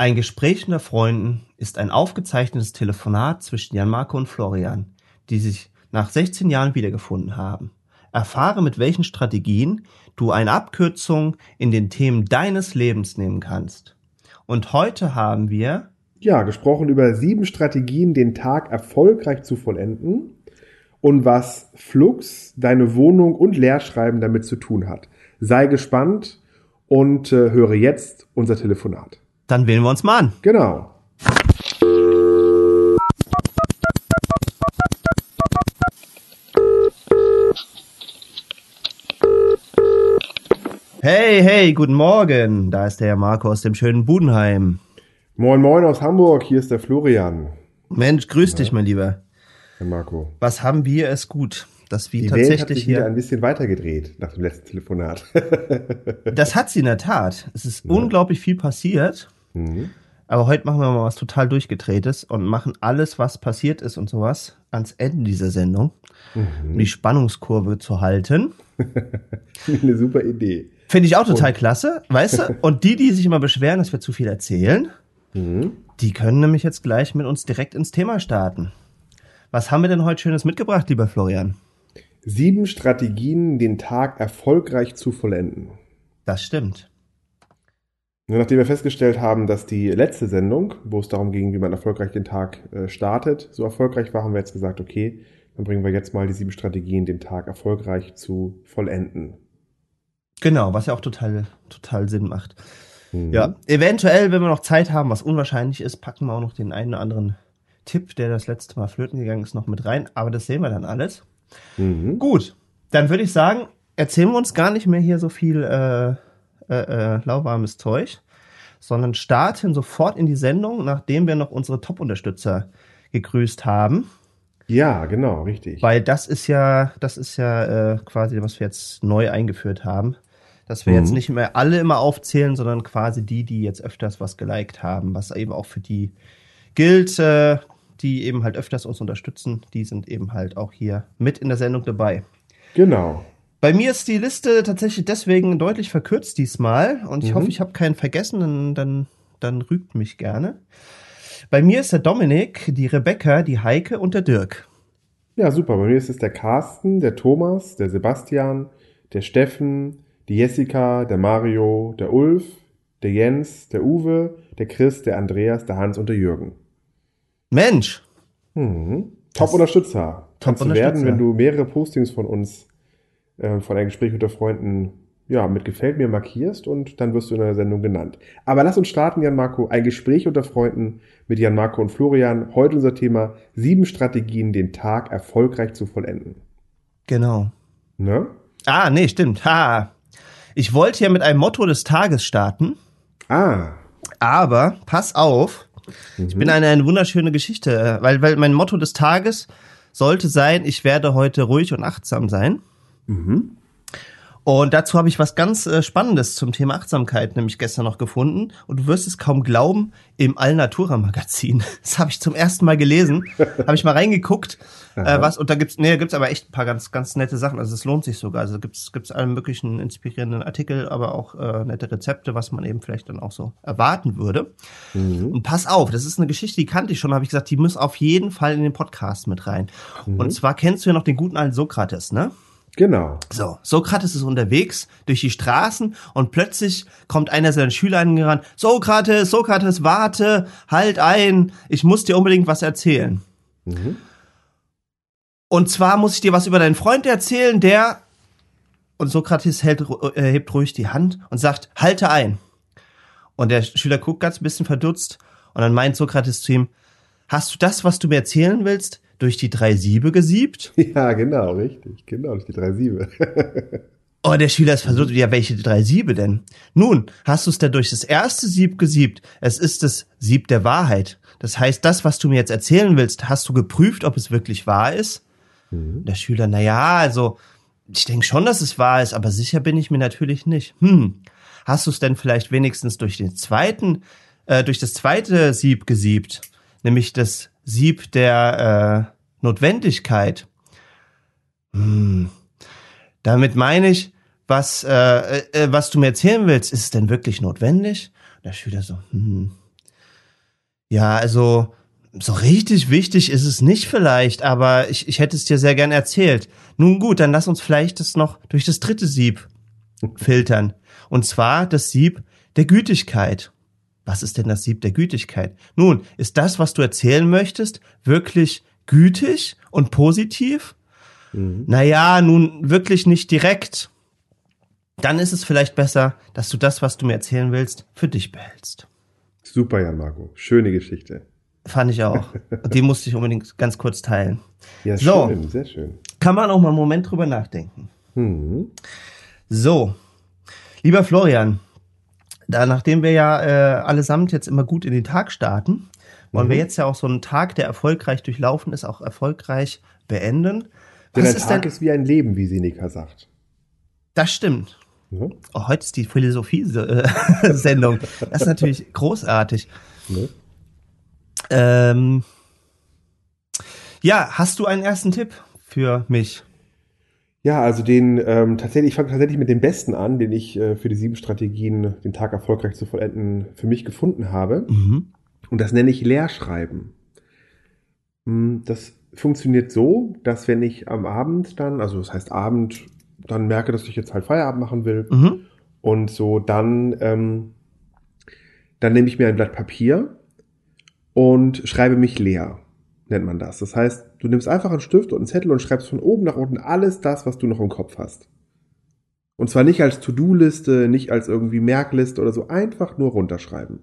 Ein Gespräch unter Freunden ist ein aufgezeichnetes Telefonat zwischen Jan Marco und Florian, die sich nach 16 Jahren wiedergefunden haben. Erfahre, mit welchen Strategien du eine Abkürzung in den Themen deines Lebens nehmen kannst. Und heute haben wir Ja, gesprochen über sieben Strategien, den Tag erfolgreich zu vollenden und was Flux, deine Wohnung und Lehrschreiben damit zu tun hat. Sei gespannt und äh, höre jetzt unser Telefonat. Dann wählen wir uns mal an. Genau. Hey, hey, guten Morgen. Da ist der Herr Marco aus dem schönen Budenheim. Moin Moin aus Hamburg, hier ist der Florian. Mensch, grüß dich, mein Lieber. Herr Marco. Was haben wir es gut, dass wir Die Welt hat tatsächlich sich wieder hier. ein bisschen weitergedreht nach dem letzten Telefonat. Das hat sie in der Tat. Es ist unglaublich viel passiert. Mhm. Aber heute machen wir mal was total durchgedrehtes und machen alles, was passiert ist und sowas, ans Ende dieser Sendung, Mhm. um die Spannungskurve zu halten. Eine super Idee. Finde ich auch total klasse, weißt du? Und die, die sich immer beschweren, dass wir zu viel erzählen, Mhm. die können nämlich jetzt gleich mit uns direkt ins Thema starten. Was haben wir denn heute Schönes mitgebracht, lieber Florian? Sieben Strategien, den Tag erfolgreich zu vollenden. Das stimmt. Nachdem wir festgestellt haben, dass die letzte Sendung, wo es darum ging, wie man erfolgreich den Tag äh, startet, so erfolgreich war, haben wir jetzt gesagt, okay, dann bringen wir jetzt mal die sieben Strategien, den Tag erfolgreich zu vollenden. Genau, was ja auch total, total Sinn macht. Mhm. Ja, eventuell, wenn wir noch Zeit haben, was unwahrscheinlich ist, packen wir auch noch den einen oder anderen Tipp, der das letzte Mal flöten gegangen ist, noch mit rein. Aber das sehen wir dann alles. Mhm. Gut, dann würde ich sagen, erzählen wir uns gar nicht mehr hier so viel äh, äh, äh, lauwarmes Zeug, sondern starten sofort in die Sendung, nachdem wir noch unsere Top-Unterstützer gegrüßt haben. Ja, genau, richtig. Weil das ist ja, das ist ja äh, quasi, was wir jetzt neu eingeführt haben. Dass wir Mhm. jetzt nicht mehr alle immer aufzählen, sondern quasi die, die jetzt öfters was geliked haben, was eben auch für die gilt, äh, die eben halt öfters uns unterstützen, die sind eben halt auch hier mit in der Sendung dabei. Genau. Bei mir ist die Liste tatsächlich deswegen deutlich verkürzt diesmal und ich Mhm. hoffe, ich habe keinen vergessen, dann, dann, dann rügt mich gerne. Bei mir ist der Dominik, die Rebecca, die Heike und der Dirk. Ja, super. Bei mir ist es der Carsten, der Thomas, der Sebastian, der Steffen, die Jessica, der Mario, der Ulf, der Jens, der Uwe, der Chris, der Andreas, der Hans und der Jürgen. Mensch, Mhm. Top-Unterstützer. Kannst du werden, wenn du mehrere Postings von uns, äh, von einem Gespräch unter Freunden, ja, mit Gefällt mir markierst und dann wirst du in der Sendung genannt. Aber lass uns starten, Jan Marco. Ein Gespräch unter Freunden mit Jan Marco und Florian. Heute unser Thema sieben Strategien, den Tag erfolgreich zu vollenden. genau. Ne? Ah, nee, stimmt. Ha. Ich wollte ja mit einem Motto des Tages starten, Ah. aber pass auf, ich bin eine, eine wunderschöne Geschichte, äh, weil, weil mein Motto des Tages sollte sein, ich werde heute ruhig und achtsam sein. Mhm. Und dazu habe ich was ganz äh, Spannendes zum Thema Achtsamkeit nämlich gestern noch gefunden. Und du wirst es kaum glauben, im Alnatura Magazin. Das habe ich zum ersten Mal gelesen. habe ich mal reingeguckt, äh, was, und da gibt's, nee, da gibt's aber echt ein paar ganz, ganz nette Sachen. Also es lohnt sich sogar. Also gibt's, gibt's alle möglichen inspirierenden Artikel, aber auch äh, nette Rezepte, was man eben vielleicht dann auch so erwarten würde. Und pass auf, das ist eine Geschichte, die kannte ich schon, habe ich gesagt, die muss auf jeden Fall in den Podcast mit rein. Und zwar kennst du ja noch den guten alten Sokrates, ne? Genau. So, Sokrates ist unterwegs durch die Straßen und plötzlich kommt einer seiner Schüler angerannt. Sokrates, Sokrates, warte, halt ein, ich muss dir unbedingt was erzählen. Mhm. Und zwar muss ich dir was über deinen Freund erzählen, der und Sokrates hält, äh, hebt ruhig die Hand und sagt, halte ein. Und der Schüler guckt ganz ein bisschen verdutzt und dann meint Sokrates zu ihm, hast du das, was du mir erzählen willst, durch die drei Siebe gesiebt? Ja, genau, richtig. Genau, ist die drei Siebe. Oh, der Schüler ist versucht, ja, welche drei Siebe denn? Nun, hast du es denn durch das erste Sieb gesiebt? Es ist das Sieb der Wahrheit. Das heißt, das, was du mir jetzt erzählen willst, hast du geprüft, ob es wirklich wahr ist? Der Schüler, na ja, also, ich denke schon, dass es wahr ist, aber sicher bin ich mir natürlich nicht. Hm, hast du es denn vielleicht wenigstens durch den zweiten, äh, durch das zweite Sieb gesiebt? Nämlich das Sieb der äh, Notwendigkeit. Hm, damit meine ich, was, äh, äh, was du mir erzählen willst, ist es denn wirklich notwendig? Der Schüler so, hm, Ja, also so richtig wichtig ist es nicht vielleicht, aber ich, ich hätte es dir sehr gern erzählt. Nun gut, dann lass uns vielleicht das noch durch das dritte Sieb filtern. Und zwar das Sieb der Gütigkeit. Was ist denn das Sieb der Gütigkeit? Nun, ist das, was du erzählen möchtest, wirklich gütig und positiv? Mhm. Naja, nun wirklich nicht direkt. Dann ist es vielleicht besser, dass du das, was du mir erzählen willst, für dich behältst. Super, Jan Marco. Schöne Geschichte. Fand ich auch. Die musste ich unbedingt ganz kurz teilen. Ja, so, schön, sehr schön. Kann man auch mal einen Moment drüber nachdenken. Mhm. So, lieber Florian, da nachdem wir ja äh, allesamt jetzt immer gut in den Tag starten, wollen mhm. wir jetzt ja auch so einen Tag, der erfolgreich durchlaufen ist, auch erfolgreich beenden. Denn ein Tag ist wie ein Leben, wie Seneca sagt. Das stimmt. Ja. Oh, heute ist die Philosophie-Sendung. das ist natürlich großartig. Ja. Ähm, ja, hast du einen ersten Tipp für mich? Ja, also den ähm, tatsächlich, ich fange tatsächlich mit dem besten an, den ich äh, für die sieben Strategien, den Tag erfolgreich zu vollenden, für mich gefunden habe. Mhm. Und das nenne ich Leerschreiben. Hm, das funktioniert so, dass wenn ich am Abend dann, also das heißt Abend, dann merke, dass ich jetzt halt Feierabend machen will mhm. und so dann, ähm, dann nehme ich mir ein Blatt Papier und schreibe mich leer, nennt man das. Das heißt, du nimmst einfach einen Stift und einen Zettel und schreibst von oben nach unten alles das, was du noch im Kopf hast. Und zwar nicht als To-Do-Liste, nicht als irgendwie Merkliste oder so, einfach nur runterschreiben.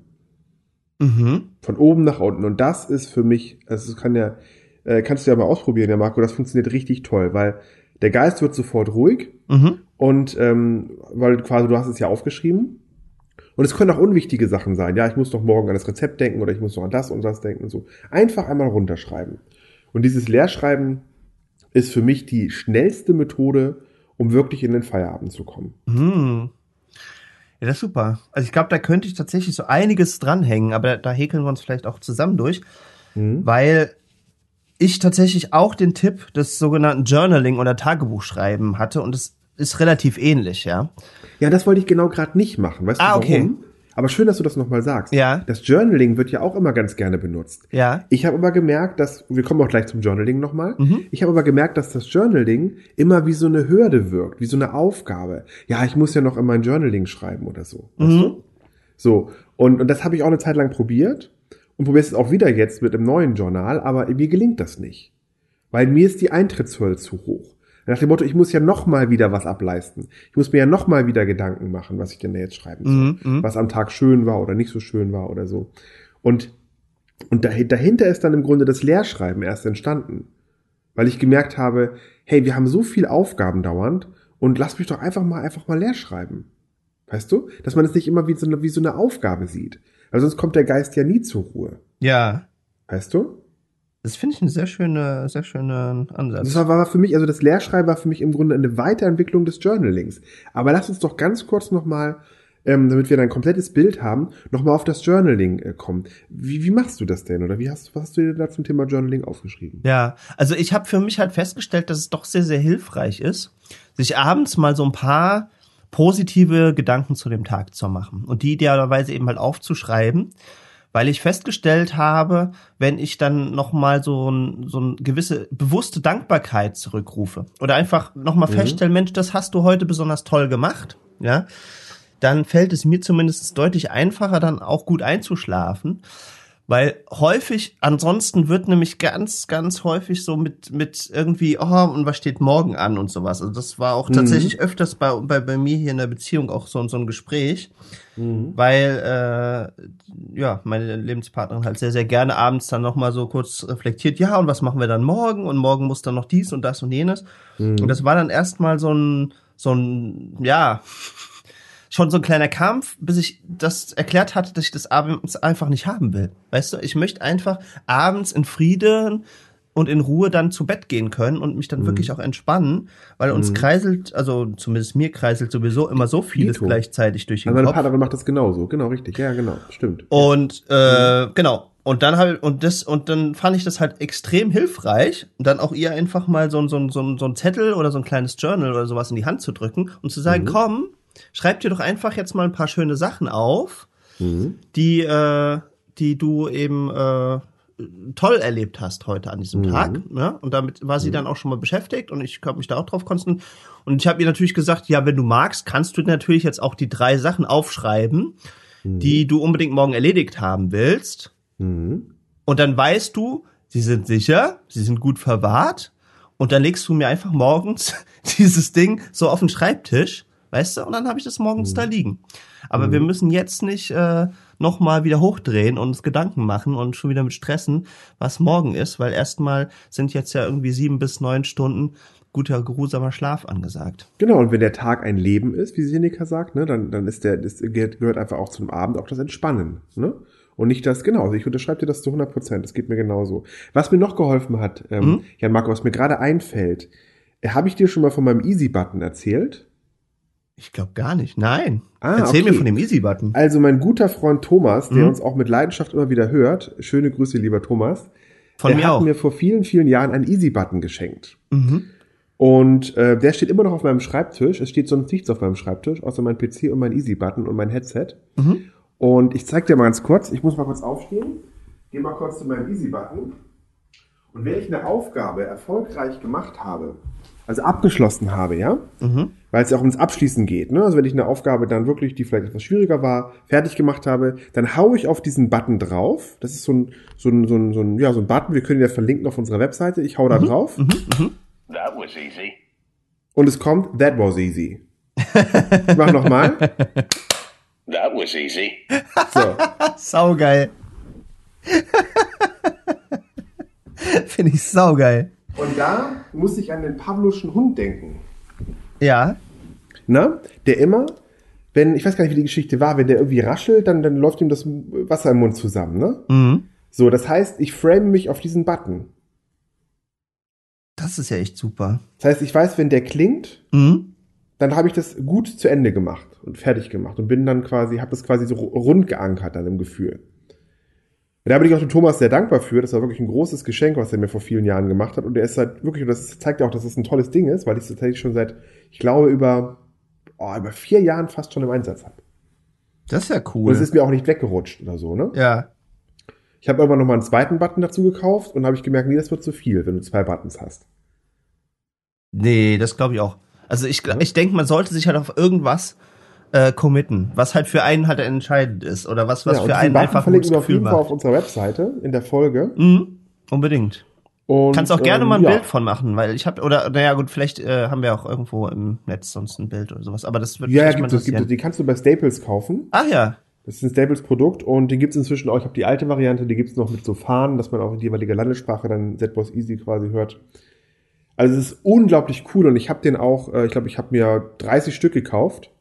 Mhm. Von oben nach unten. Und das ist für mich, also kann ja, äh, kannst du ja mal ausprobieren, ja Marco, das funktioniert richtig toll, weil der Geist wird sofort ruhig mhm. und ähm, weil quasi du hast es ja aufgeschrieben und es können auch unwichtige Sachen sein. Ja, ich muss doch morgen an das Rezept denken oder ich muss doch an das und das denken und so. Einfach einmal runterschreiben. Und dieses Leerschreiben ist für mich die schnellste Methode, um wirklich in den Feierabend zu kommen. Hm. Ja, das ist super. Also ich glaube, da könnte ich tatsächlich so einiges dranhängen, aber da, häkeln wir uns vielleicht auch zusammen durch, mhm. weil ich tatsächlich auch den Tipp des sogenannten Journaling oder Tagebuchschreiben hatte und es ist relativ ähnlich, ja. Ja, das wollte ich genau gerade nicht machen. Weißt ah, du warum? Okay. Aber schön, dass du das nochmal sagst. Ja. Das Journaling wird ja auch immer ganz gerne benutzt. Ja. Ich habe aber gemerkt, dass, wir kommen auch gleich zum Journaling nochmal. Mhm. Ich habe aber gemerkt, dass das Journaling immer wie so eine Hürde wirkt, wie so eine Aufgabe. Ja, ich muss ja noch in mein Journaling schreiben oder so. Mhm. Weißt du? So. Und, und das habe ich auch eine Zeit lang probiert und probiere es auch wieder jetzt mit einem neuen Journal, aber mir gelingt das nicht. Weil mir ist die Eintrittshürde zu hoch. Nach dem Motto, ich muss ja noch mal wieder was ableisten. Ich muss mir ja noch mal wieder Gedanken machen, was ich denn da jetzt schreiben soll. Mhm, mhm, was am Tag schön war oder nicht so schön war oder so. Und, und dahinter ist dann im Grunde das Lehrschreiben erst entstanden. Weil ich gemerkt habe, hey, wir haben so viel Aufgaben dauernd und lass mich doch einfach mal, einfach mal leer schreiben. Weißt du? Dass man es nicht immer wie so, eine, wie so eine Aufgabe sieht. Weil sonst kommt der Geist ja nie zur Ruhe. Ja. Weißt du? Das finde ich ein sehr schöner, sehr schöner Ansatz. Das war, war für mich, also das Lehrschreiben war für mich im Grunde eine Weiterentwicklung des Journalings. Aber lass uns doch ganz kurz nochmal, ähm, damit wir dann ein komplettes Bild haben, nochmal auf das Journaling äh, kommen. Wie, wie machst du das denn? Oder wie hast, was hast du dir da zum Thema Journaling aufgeschrieben? Ja, also ich habe für mich halt festgestellt, dass es doch sehr, sehr hilfreich ist, sich abends mal so ein paar positive Gedanken zu dem Tag zu machen und die idealerweise eben halt aufzuschreiben weil ich festgestellt habe, wenn ich dann noch mal so ein so ein gewisse bewusste Dankbarkeit zurückrufe oder einfach noch mal mhm. feststellen, Mensch, das hast du heute besonders toll gemacht, ja, dann fällt es mir zumindest deutlich einfacher, dann auch gut einzuschlafen. Weil häufig, ansonsten wird nämlich ganz, ganz häufig so mit, mit irgendwie, oh, und was steht morgen an und sowas. Also das war auch mhm. tatsächlich öfters bei, bei, bei mir hier in der Beziehung auch so, so ein Gespräch. Mhm. Weil, äh, ja, meine Lebenspartnerin halt sehr, sehr gerne abends dann nochmal so kurz reflektiert, ja, und was machen wir dann morgen? Und morgen muss dann noch dies und das und jenes. Mhm. Und das war dann erstmal so ein, so ein, ja, schon so ein kleiner Kampf, bis ich das erklärt hatte, dass ich das abends einfach nicht haben will. Weißt du, ich möchte einfach abends in Frieden und in Ruhe dann zu Bett gehen können und mich dann mhm. wirklich auch entspannen, weil uns mhm. kreiselt, also zumindest mir kreiselt sowieso immer so vieles Dito. gleichzeitig durch den also meine Kopf. Meine Partnerin macht das genauso, genau richtig, ja genau, stimmt. Und äh, mhm. genau und dann habe und das und dann fand ich das halt extrem hilfreich, dann auch ihr einfach mal so, so, so, so ein Zettel oder so ein kleines Journal oder sowas in die Hand zu drücken und zu sagen, mhm. komm, schreib dir doch einfach jetzt mal ein paar schöne Sachen auf, mhm. die, äh, die du eben äh, toll erlebt hast heute an diesem Mhm. Tag. Ne? Und damit war sie dann auch schon mal beschäftigt und ich habe mich da auch drauf konzentriert. Und ich habe ihr natürlich gesagt, ja, wenn du magst, kannst du natürlich jetzt auch die drei Sachen aufschreiben, die du unbedingt morgen erledigt haben willst. Mhm. Und dann weißt du, sie sind sicher, sie sind gut verwahrt. Und dann legst du mir einfach morgens dieses Ding so auf den Schreibtisch, weißt du, und dann habe ich das morgens da liegen. Aber wir müssen jetzt nicht äh, nochmal wieder hochdrehen und uns Gedanken machen und schon wieder mit stressen, was morgen ist, weil erstmal sind jetzt ja irgendwie sieben bis neun Stunden guter, geruhsamer Schlaf angesagt. Genau, und wenn der Tag ein Leben ist, wie Seneca sagt, ne, dann, dann ist der, das gehört einfach auch zum Abend auch das Entspannen, ne? Und nicht das, genau, also ich unterschreibe dir das zu 100 Prozent, das geht mir genauso. Was mir noch geholfen hat, ähm, Mhm. Jan Marco, was mir gerade einfällt, äh, habe ich dir schon mal von meinem Easy-Button erzählt? Ich glaube gar nicht. Nein. Ah, Erzähl okay. mir von dem Easy-Button. Also mein guter Freund Thomas, der Mhm. uns auch mit Leidenschaft immer wieder hört, schöne Grüße, lieber Thomas, Von der mir hat auch. mir vor vielen, vielen Jahren einen Easy-Button geschenkt. Mhm. Und äh, der steht immer noch auf meinem Schreibtisch. Es steht sonst nichts auf meinem Schreibtisch, außer mein PC und mein Easy-Button und mein Headset. Mhm. Und ich zeig dir mal ganz kurz, ich muss mal kurz aufstehen, geh mal kurz zu meinem Easy-Button. Und wenn ich eine Aufgabe erfolgreich gemacht habe, also abgeschlossen habe, ja, Mhm. weil es ja auch ums Abschließen geht, ne? Also wenn ich eine Aufgabe dann wirklich, die vielleicht etwas schwieriger war, fertig gemacht habe, dann haue ich auf diesen Button drauf. Das ist so ein, so ein, so ein, so ein, ja, so ein Button, wir können ihn ja verlinken auf unserer Webseite. Ich hau da drauf That was easy. und es kommt, that was easy. Ich mach nochmal. That was easy. So. Saugeil. Finde ich saugeil. Und da muss ich an den Pavloschen Hund denken. Ja. Na? Der immer, wenn, ich weiß gar nicht, wie die Geschichte war, wenn der irgendwie raschelt, dann, dann läuft ihm das Wasser im Mund zusammen, ne? Mhm. So, das heißt, ich frame mich auf diesen Button. Das ist ja echt super. Das heißt, ich weiß, wenn der klingt, Mhm. dann habe ich das gut zu Ende gemacht und fertig gemacht und bin dann quasi, habe das quasi so rund geankert dann im Gefühl. Und da bin ich auch dem Thomas sehr dankbar für. Das war wirklich ein großes Geschenk, was er mir vor vielen Jahren gemacht hat. Und der ist halt wirklich, und das zeigt ja auch, dass es das ein tolles Ding ist, weil ich es tatsächlich schon seit, ich glaube, über, oh, über vier Jahren fast schon im Einsatz habe. Das ist ja Und cool. es ist mir auch nicht weggerutscht oder so, ne? ja. Ich habe irgendwann noch mal einen zweiten Button dazu gekauft und habe ich gemerkt, nee, das wird zu viel, wenn du zwei Buttons hast. Nee, das glaube ich auch. Also ich, ich denke, man sollte sich halt auf irgendwas äh, committen, was halt für einen halt entscheidend ist oder was, was ja, für einen Button einfach ein verlinken wir auf jeden Fall auf macht. unserer Webseite in der Folge. Mhm. Unbedingt. Und, Kannst auch gerne ähm, mal ein ja. Bild von machen, weil ich habe oder naja gut, vielleicht äh, haben wir auch irgendwo im Netz sonst ein Bild oder sowas, aber das wird Ja, ja, gibt es, gibt es. Die kannst du bei Staples kaufen. Ach ja. Das ist ein Staples-Produkt und den gibt es inzwischen auch. Ich habe die alte Variante, die gibt es noch mit so Fahnen, dass man auch in die jeweilige Landessprache dann ZBoss Easy quasi hört. Also es ist unglaublich cool und ich habe den auch, äh, ich glaube, ich habe mir 30 Stück gekauft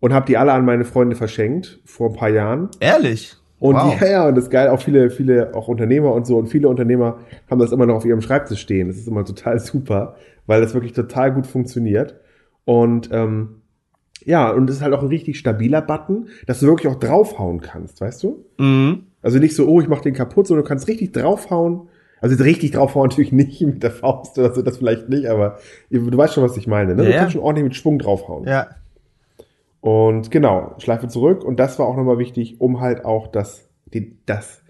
und habe die alle an meine Freunde verschenkt vor ein paar Jahren. Ehrlich. Und wow. ja, ja, und das ist geil, auch viele, viele, auch Unternehmer und so, und viele Unternehmer haben das immer noch auf ihrem Schreibtisch stehen. Das ist immer total super, weil das wirklich total gut funktioniert. Und ähm, ja, und es ist halt auch ein richtig stabiler Button, dass du wirklich auch draufhauen kannst, weißt du? Mhm. Also nicht so, oh, ich mach den kaputt, sondern du kannst richtig draufhauen. Also richtig draufhauen natürlich nicht mit der Faust oder so, das vielleicht nicht, aber du weißt schon, was ich meine, ne? Ja, du ja. kannst schon ordentlich mit Schwung draufhauen. Ja. Und genau, Schleife zurück. Und das war auch nochmal wichtig, um halt auch das, die, das,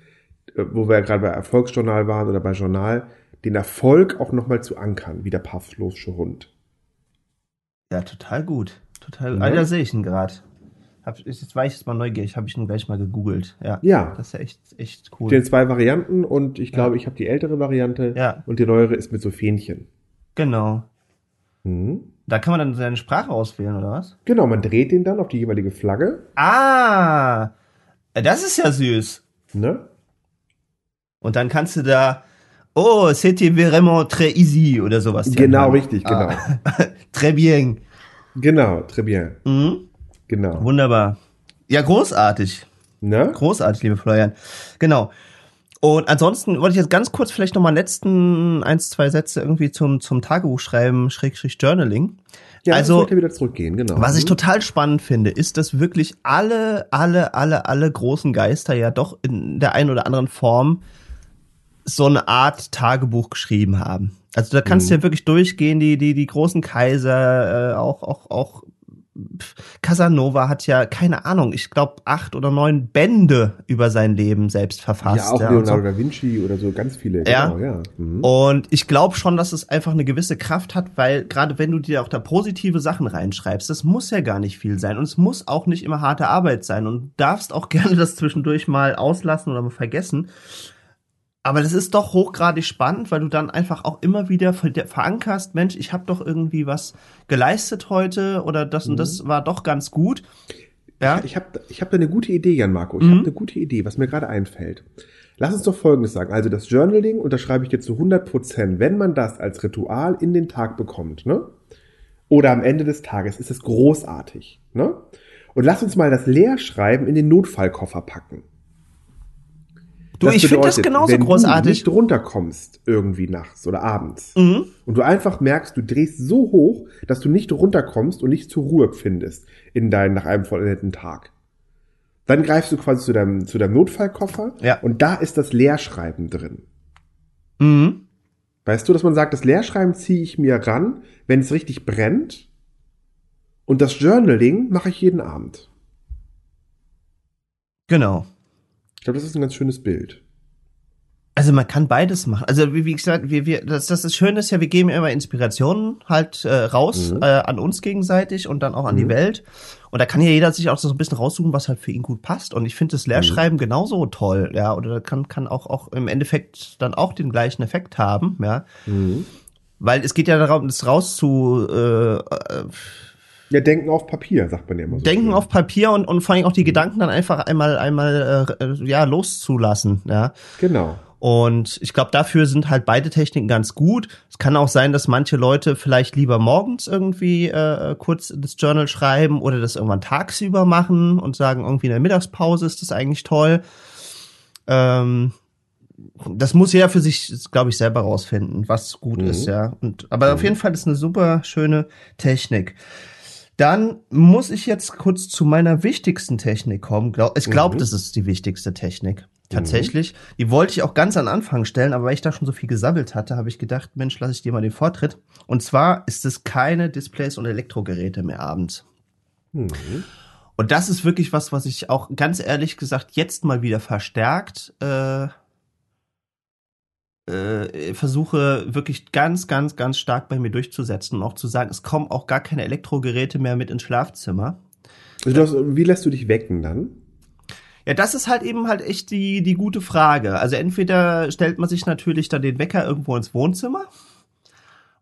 äh, wo wir ja gerade bei Erfolgsjournal waren oder bei Journal, den Erfolg auch nochmal zu ankern, wie der Pavlovsche Hund. Ja, total gut. Total. Ja. Ah, da sehe ich ihn gerade. Jetzt war ich jetzt mal neugierig, habe ich ihn gleich mal gegoogelt. Ja. Ja. Das ist ja echt, echt cool. Den zwei Varianten und ich glaube, ich habe die ältere Variante Ja. und die neuere ist mit so Fähnchen. Genau. Mhm. Da kann man dann seine Sprache auswählen, oder was? Genau, man dreht den dann auf die jeweilige Flagge. Ah, das ist ja süß. Ne? Und dann kannst du da, oh, c'était vraiment très easy oder sowas. Genau, Ja. richtig, genau. Ah. très bien. Genau, très bien. Mhm. Genau. Wunderbar. Ja, großartig. Ne? Großartig, liebe Florian. Genau. Und ansonsten wollte ich jetzt ganz kurz vielleicht nochmal letzten eins, zwei Sätze irgendwie zum, zum Tagebuch schreiben, Schrägstrich Journaling. Ja, also, wieder zurückgehen, genau. was ich Mhm. total spannend finde, ist, dass wirklich alle, alle, alle, alle großen Geister ja doch in der einen oder anderen Form so eine Art Tagebuch geschrieben haben. Also da kannst du ja wirklich durchgehen, die, die, die großen Kaiser, äh, auch, auch, auch Casanova hat ja, keine Ahnung, ich glaube acht oder neun Bände über sein Leben selbst verfasst. Ja, auch ja, Leonardo so. da Vinci oder so, ganz viele. Ja. Genau, ja. Mhm. Und ich glaube schon, dass es einfach eine gewisse Kraft hat, weil gerade wenn du dir auch da positive Sachen reinschreibst, das muss ja gar nicht viel sein und es muss auch nicht immer harte Arbeit sein und darfst auch gerne das zwischendurch mal auslassen oder mal vergessen. Aber das ist doch hochgradig spannend, weil du dann einfach auch immer wieder ver- verankerst, Mensch, ich habe doch irgendwie was geleistet heute oder das und das war doch ganz gut. Ja, Ich habe ich hab da eine gute Idee, Jan Marco. Ich Mhm. habe eine gute Idee, was mir gerade einfällt. Lass uns doch Folgendes sagen. Also das Journaling unterschreibe ich dir zu 100 Prozent. Wenn man das als Ritual in den Tag bekommt, ne? Oder am Ende des Tages, ist es großartig, ne? Und lass uns mal das Leerschreiben in den Notfallkoffer packen. Du, ich finde das genauso wenn großartig. du nicht runterkommst irgendwie nachts oder abends Mhm. und du einfach merkst, du drehst so hoch, dass du nicht runterkommst und nicht zur Ruhe findest in deinem nach einem vollendeten Tag. Dann greifst du quasi zu deinem zu deinem Notfallkoffer Ja. und da ist das Leerschreiben drin. Mhm. Weißt du, dass man sagt, das Leerschreiben ziehe ich mir ran, wenn es richtig brennt und das Journaling mache ich jeden Abend. Genau. Ich glaube, das ist ein ganz schönes Bild. Also man kann beides machen. Also wie, wie gesagt, wir, wir, das, das ist schön ist ja, wir geben immer Inspirationen halt äh, raus Mhm. äh, an uns gegenseitig und dann auch an die Welt. Und da kann ja jeder sich auch so ein bisschen raussuchen, was halt für ihn gut passt. Und ich finde das Lehrschreiben genauso toll, ja. Oder kann, kann auch, auch im Endeffekt dann auch den gleichen Effekt haben, ja. Weil es geht ja darum, das raus zu äh, äh, Ja, denken auf Papier, sagt man ja immer so. denken auf Papier und, und vor allem auch die Gedanken dann einfach einmal, einmal äh, ja, loszulassen, ja. Genau. Und ich glaube, dafür sind halt beide Techniken ganz gut. Es kann auch sein, dass manche Leute vielleicht lieber morgens irgendwie äh, kurz das Journal schreiben oder das irgendwann tagsüber machen und sagen, irgendwie in der Mittagspause ist das eigentlich toll. Ähm, das muss jeder für sich, glaube ich, selber rausfinden, was gut Mhm. ist, ja. Und, aber auf jeden Fall ist eine super schöne Technik. Dann muss ich jetzt kurz zu meiner wichtigsten Technik kommen. Ich glaube, Mhm. das ist die wichtigste Technik. Tatsächlich. Die wollte ich auch ganz an Anfang stellen, aber weil ich da schon so viel gesammelt hatte, habe ich gedacht, Mensch, lasse ich dir mal den Vortritt. Und zwar ist es keine Displays und Elektrogeräte mehr abends. Mhm. Und das ist wirklich was, was ich auch ganz ehrlich gesagt jetzt mal wieder verstärkt äh, äh, versuche wirklich ganz, ganz, ganz stark bei mir durchzusetzen und auch zu sagen, es kommen auch gar keine Elektrogeräte mehr mit ins Schlafzimmer. Also hast, wie lässt du dich wecken dann? Ja, das ist halt eben halt echt die, die gute Frage. Also entweder stellt man sich natürlich dann den Wecker irgendwo ins Wohnzimmer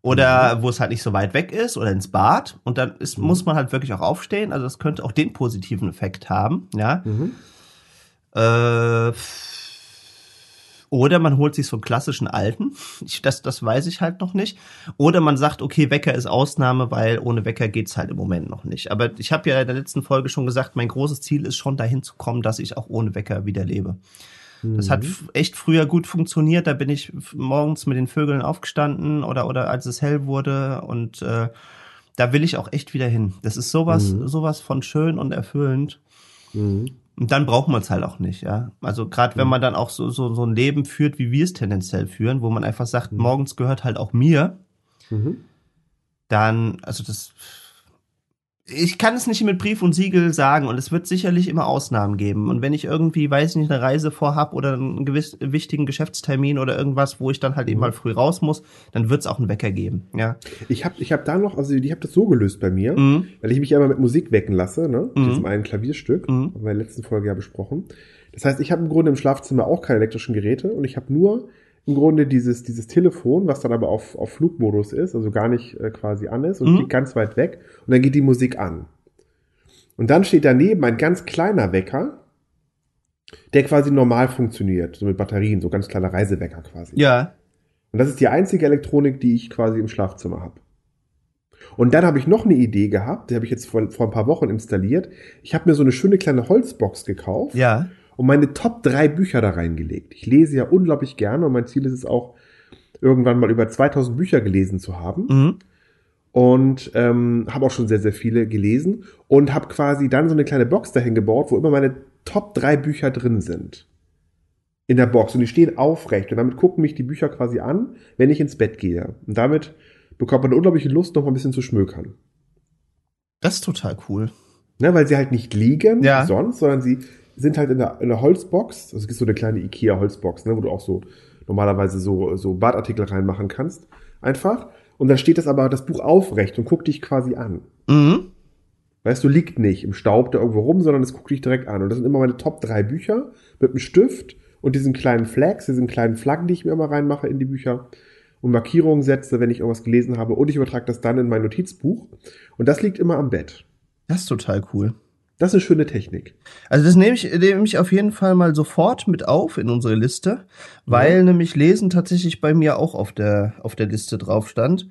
oder wo es halt nicht so weit weg ist oder ins Bad und dann ist, muss man halt wirklich auch aufstehen. Also das könnte auch den positiven Effekt haben, ja. Mhm. Äh, oder man holt sich so einen klassischen alten. Ich, das, das weiß ich halt noch nicht. Oder man sagt, okay, Wecker ist Ausnahme, weil ohne Wecker geht's halt im Moment noch nicht. Aber ich habe ja in der letzten Folge schon gesagt, mein großes Ziel ist schon dahin zu kommen, dass ich auch ohne Wecker wieder lebe. Das hat f- echt früher gut funktioniert. Da bin ich morgens mit den Vögeln aufgestanden oder oder als es hell wurde und äh, da will ich auch echt wieder hin. Das ist sowas sowas von schön und erfüllend. Mhm. Und dann braucht man es halt auch nicht, ja. Also gerade wenn man dann auch so, so, so ein Leben führt, wie wir es tendenziell führen, wo man einfach sagt, morgens gehört halt auch mir, Mhm. dann, also das, ich kann es nicht mit Brief und Siegel sagen und es wird sicherlich immer Ausnahmen geben. Und wenn ich irgendwie, weiß ich nicht, eine Reise vorhab oder einen gewiss wichtigen Geschäftstermin oder irgendwas, wo ich dann halt eben mal früh raus muss, dann wird es auch einen Wecker geben, ja. Ich habe ich hab da noch, also ich habe das so gelöst bei mir, Mhm. weil ich mich ja immer mit Musik wecken lasse, ne? Mit Mhm. diesem einen Klavierstück, Mhm. haben wir in der letzten Folge ja besprochen. Das heißt, ich habe im Grunde im Schlafzimmer auch keine elektrischen Geräte und ich habe nur im Grunde dieses, dieses Telefon, was dann aber auf, auf Flugmodus ist, also gar nicht äh, quasi an ist und Mhm. liegt ganz weit weg und dann geht die Musik an. Und dann steht daneben ein ganz kleiner Wecker, der quasi normal funktioniert, so mit Batterien, so ganz kleiner Reisewecker quasi. Ja. Und das ist die einzige Elektronik, die ich quasi im Schlafzimmer habe. Und dann habe ich noch eine Idee gehabt, die habe ich jetzt vor, vor ein paar Wochen installiert. Ich habe mir so eine schöne kleine Holzbox gekauft Ja. Und meine Top drei Bücher da reingelegt. Ich lese ja unglaublich gerne und mein Ziel ist es auch, irgendwann mal über 2000 Bücher gelesen zu haben. Mhm. Und ähm, habe auch schon sehr, sehr viele gelesen und habe quasi dann so eine kleine Box dahin gebaut, wo immer meine Top drei Bücher drin sind. In der Box. Und die stehen aufrecht. Und damit gucken mich die Bücher quasi an, wenn ich ins Bett gehe. Und damit bekommt man eine unglaubliche Lust, noch mal ein bisschen zu schmökern. Das ist total cool. Ne, weil sie halt nicht liegen Ja. wie sonst, sondern sie sind halt in der, in der Holzbox. Also es gibt so eine kleine Ikea-Holzbox, ne, wo du auch so normalerweise so, so Badartikel reinmachen kannst. Einfach. Und dann steht das aber das Buch aufrecht und guckt dich quasi an. Mhm. Weißt du, liegt nicht im Staub da irgendwo rum, sondern es guckt dich direkt an. Und das sind immer meine Top drei Bücher mit einem Stift und diesen kleinen Flags, diesen kleinen Flaggen, die ich mir immer reinmache in die Bücher und Markierungen setze, wenn ich irgendwas gelesen habe. Und ich übertrage das dann in mein Notizbuch. Und das liegt immer am Bett. Das ist total cool. Das ist eine schöne Technik. Also das nehme ich, nehme ich auf jeden Fall mal sofort mit auf in unsere Liste, weil nämlich Lesen tatsächlich bei mir auch auf der, auf der Liste drauf stand.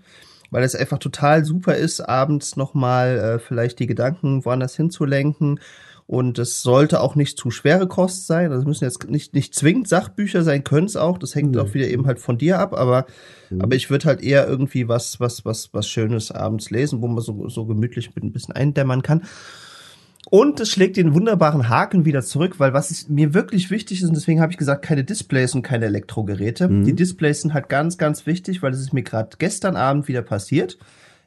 Weil es einfach total super ist, abends nochmal äh, vielleicht die Gedanken woanders hinzulenken. Und es sollte auch nicht zu schwere Kost sein. Also es müssen jetzt nicht, nicht zwingend Sachbücher sein, können es auch. Das hängt Nee. auch wieder eben halt von dir ab. Aber, aber ich würde halt eher irgendwie was, was, was, was Schönes abends lesen, wo man so, so gemütlich mit ein bisschen eindämmern kann. Und es schlägt den wunderbaren Haken wieder zurück, weil was mir wirklich wichtig ist, und deswegen habe ich gesagt, keine Displays und keine Elektrogeräte. Die Displays sind halt ganz, ganz wichtig, weil es ist mir gerade gestern Abend wieder passiert.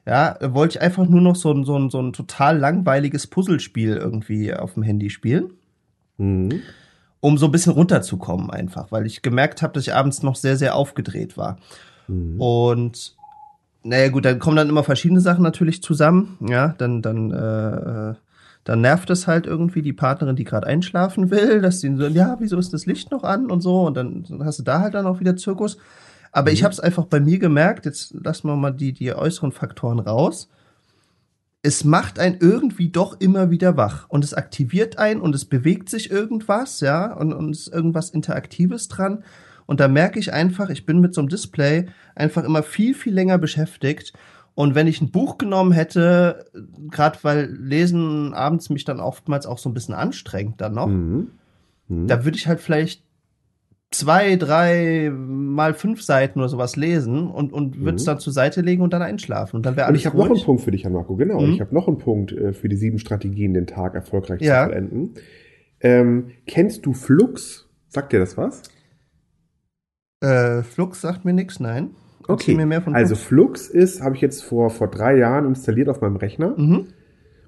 Ja, wollte ich einfach nur noch so ein, so ein, so ein total langweiliges Puzzlespiel irgendwie auf dem Handy spielen, Mhm. um so ein bisschen runterzukommen einfach, weil ich gemerkt habe, dass ich abends noch sehr, sehr aufgedreht war. Und naja gut, dann kommen dann immer verschiedene Sachen natürlich zusammen. Ja, dann, dann, äh, äh, dann nervt es halt irgendwie die Partnerin, die gerade einschlafen will, dass sie so, ja, wieso ist das Licht noch an und so. Und dann, hast du da halt dann auch wieder Zirkus. Aber ich habe es einfach bei mir gemerkt, jetzt lassen wir mal die, die äußeren Faktoren raus. Es macht einen irgendwie doch immer wieder wach und es aktiviert einen und es bewegt sich irgendwas, ja, und, und es ist irgendwas Interaktives dran. Und da merke ich einfach, ich bin mit so einem Display einfach immer viel, viel länger beschäftigt. Und wenn ich ein Buch genommen hätte, gerade weil Lesen abends mich dann oftmals auch so ein bisschen anstrengt dann noch, Mhm. Mhm. da würde ich halt vielleicht zwei, drei mal fünf Seiten oder sowas lesen und, und würde es Mhm. dann zur Seite legen und dann einschlafen. Und dann wäre Und alles ich habe noch einen. Punkt für dich, Jan Marco. Genau, Mhm. ich habe noch einen Punkt äh, für die sieben Strategien, den Tag erfolgreich Ja. zu vollenden. Ähm, kennst du Flux? Sagt dir das was? Äh, Flux sagt mir nichts, nein. Erzähl Okay. Also Flux. Ist, habe ich jetzt vor, vor drei Jahren installiert auf meinem Rechner Mhm.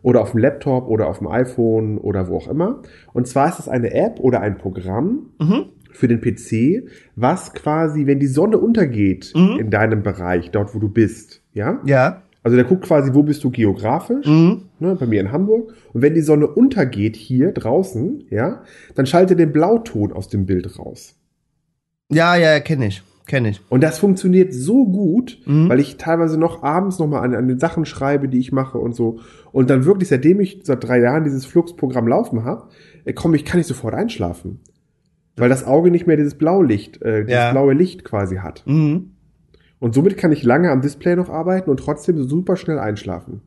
oder auf dem Laptop oder auf dem iPhone oder wo auch immer. Und zwar ist es eine App oder ein Programm Mhm. für den PC, was quasi, wenn die Sonne untergeht Mhm. in deinem Bereich, dort wo du bist, ja? Ja. Also der guckt quasi, wo bist du geografisch, Mhm. ne, bei mir in Hamburg. Und wenn die Sonne untergeht hier draußen, ja, dann schaltet den Blauton aus dem Bild raus. Ja, ja, kenne ich. Kenne ich. Und das funktioniert so gut, Mhm. weil ich teilweise noch abends nochmal an, an den Sachen schreibe, die ich mache und so. Und dann wirklich, seitdem ich seit drei Jahren dieses Flux-Programm laufen habe, äh, komm, ich kann nicht sofort einschlafen. Weil das Auge nicht mehr dieses Blaulicht, äh, dieses Ja. blaue Licht quasi hat. Mhm. Und somit kann ich lange am Display noch arbeiten und trotzdem super schnell einschlafen.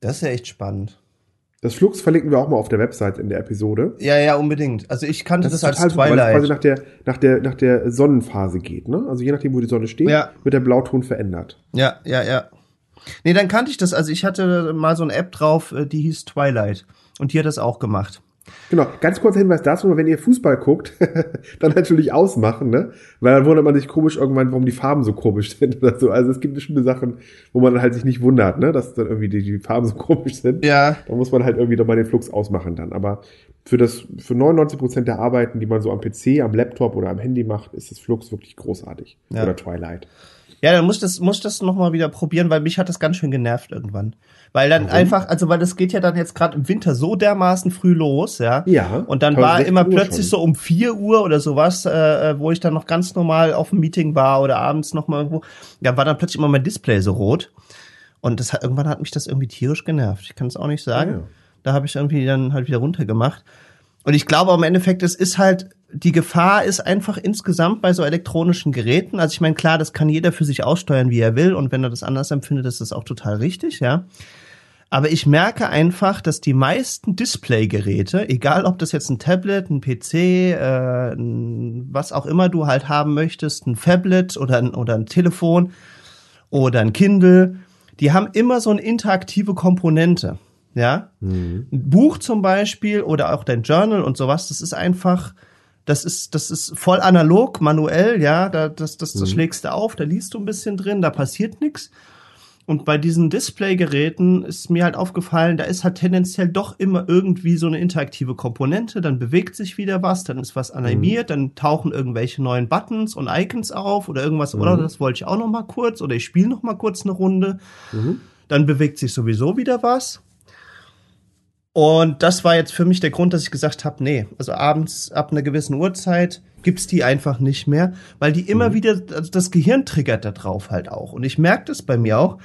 Das ist ja echt spannend. Das Flux verlinken wir auch mal auf der Website in der Episode. Ja, ja, unbedingt. Also ich kannte das, als super, weil es quasi Twilight. nach der, nach der, nach der Sonnenphase geht, ne? Also je nachdem, wo die Sonne steht, Ja. wird der Blauton verändert. Ja, ja, ja. Nee, dann kannte ich das. Also ich hatte mal so eine App drauf, äh, die hieß Twilight. Und die hat das auch gemacht. Genau, ganz kurzer Hinweis dazu, wenn ihr Fußball guckt, dann natürlich ausmachen, ne? Weil dann wundert man sich komisch irgendwann, warum die Farben so komisch sind oder so. Also es gibt bestimmte Sachen, wo man halt sich nicht wundert, ne? Dass dann irgendwie die, die Farben so komisch sind. Ja. Da muss man halt irgendwie doch mal den Flux ausmachen dann. Aber für das, für 99 Prozent der Arbeiten, die man so am PC, am Laptop oder am Handy macht, ist das Flux wirklich großartig. Ja. Oder Twilight. Ja, dann muss das, muss das noch mal wieder probieren, weil mich hat das ganz schön genervt irgendwann. Weil dann einfach, also weil das geht ja dann jetzt gerade im Winter so dermaßen früh los, ja. Ja, Und dann war 16 immer Uhr plötzlich schon. so um 4 Uhr oder sowas, äh, wo ich dann noch ganz normal auf dem Meeting war oder abends noch mal irgendwo, ja, war dann plötzlich immer mein Display so rot. Und das hat, irgendwann hat mich das irgendwie tierisch genervt. Ich kann es auch nicht sagen. Ja, ja. Da habe ich irgendwie dann halt wieder runtergemacht. Und ich glaube im Endeffekt, es ist halt, die Gefahr ist einfach insgesamt bei so elektronischen Geräten. Also ich meine, klar, das kann jeder für sich aussteuern, wie er will. Und wenn er das anders empfindet, ist das auch total richtig, ja. Aber ich merke einfach, dass die meisten Displaygeräte, egal ob das jetzt ein Tablet, ein PC, äh, ein, was auch immer du halt haben möchtest, ein Phablet oder ein, oder ein Telefon oder ein Kindle, die haben immer so eine interaktive Komponente. Ja, Mhm. ein Buch zum Beispiel oder auch dein Journal und sowas, das ist einfach, das ist, das ist voll analog, manuell, ja, da, das, das, das schlägst du auf, da liest du ein bisschen drin, da passiert nichts. Und bei diesen Displaygeräten ist mir halt aufgefallen, da ist halt tendenziell doch immer irgendwie so eine interaktive Komponente. Dann bewegt sich wieder was, dann ist was animiert, dann tauchen irgendwelche neuen Buttons und Icons auf oder irgendwas. Oder das wollte ich auch noch mal kurz oder ich spiele noch mal kurz eine Runde. Dann bewegt sich sowieso wieder was. Und das war jetzt für mich der Grund, dass ich gesagt habe, nee, also abends ab einer gewissen Uhrzeit gibt's die einfach nicht mehr, weil die immer wieder, also das Gehirn triggert da drauf halt auch. Und ich merke das bei mir auch,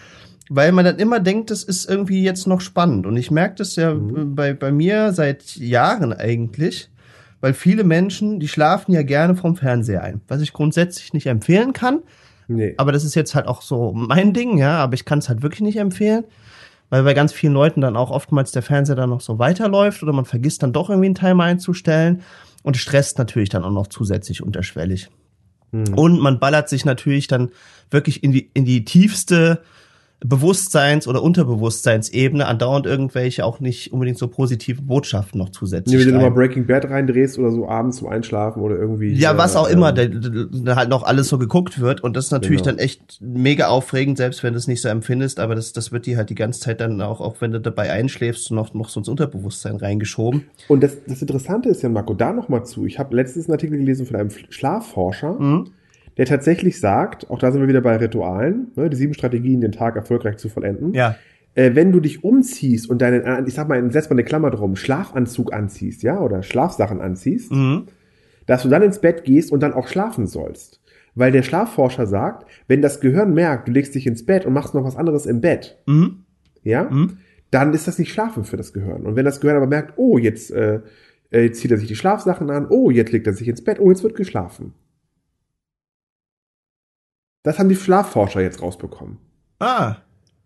weil man dann immer denkt, das ist irgendwie jetzt noch spannend. Und ich merke das ja bei, bei mir seit Jahren eigentlich, weil viele Menschen, die schlafen ja gerne vom Fernseher ein, was ich grundsätzlich nicht empfehlen kann. Nee. Aber das ist jetzt halt auch so mein Ding, ja, aber ich kann es halt wirklich nicht empfehlen, weil bei ganz vielen Leuten dann auch oftmals der Fernseher dann noch so weiterläuft oder man vergisst dann doch irgendwie einen Timer einzustellen und stresst natürlich dann auch noch zusätzlich unterschwellig. Und man ballert sich natürlich dann wirklich in die, in die tiefste Bewusstseins- oder Unterbewusstseinsebene andauernd irgendwelche auch nicht unbedingt so positive Botschaften noch zusätzlich. Nee, wenn du nochmal Breaking Bad reindrehst oder so abends zum Einschlafen oder irgendwie. Ja, was auch äh, immer, ähm, da, da, da halt noch alles so geguckt wird. Und das ist natürlich Genau. dann echt mega aufregend, selbst wenn du es nicht so empfindest. Aber das, das wird dir halt die ganze Zeit dann auch, auch wenn du dabei einschläfst, noch, noch so ins Unterbewusstsein reingeschoben. Und das, das Interessante ist ja, Marco, da nochmal zu. Ich habe letztens einen Artikel gelesen von einem Schlafforscher, Mhm. Der tatsächlich sagt, auch da sind wir wieder bei Ritualen, ne, die sieben Strategien, den Tag erfolgreich zu vollenden. Ja. Äh, wenn du dich umziehst und deinen, äh, ich sag mal, setz mal eine Klammer drum, Schlafanzug anziehst, ja, oder Schlafsachen anziehst, Mhm. dass du dann ins Bett gehst und dann auch schlafen sollst. Weil der Schlafforscher sagt, wenn das Gehirn merkt, du legst dich ins Bett und machst noch was anderes im Bett, Mhm. ja, dann ist das nicht Schlafen für das Gehirn. Und wenn das Gehirn aber merkt, oh, jetzt, äh, äh, jetzt zieht er sich die Schlafsachen an, oh, jetzt legt er sich ins Bett, oh, jetzt wird geschlafen. Das haben die Schlafforscher jetzt rausbekommen. Ah.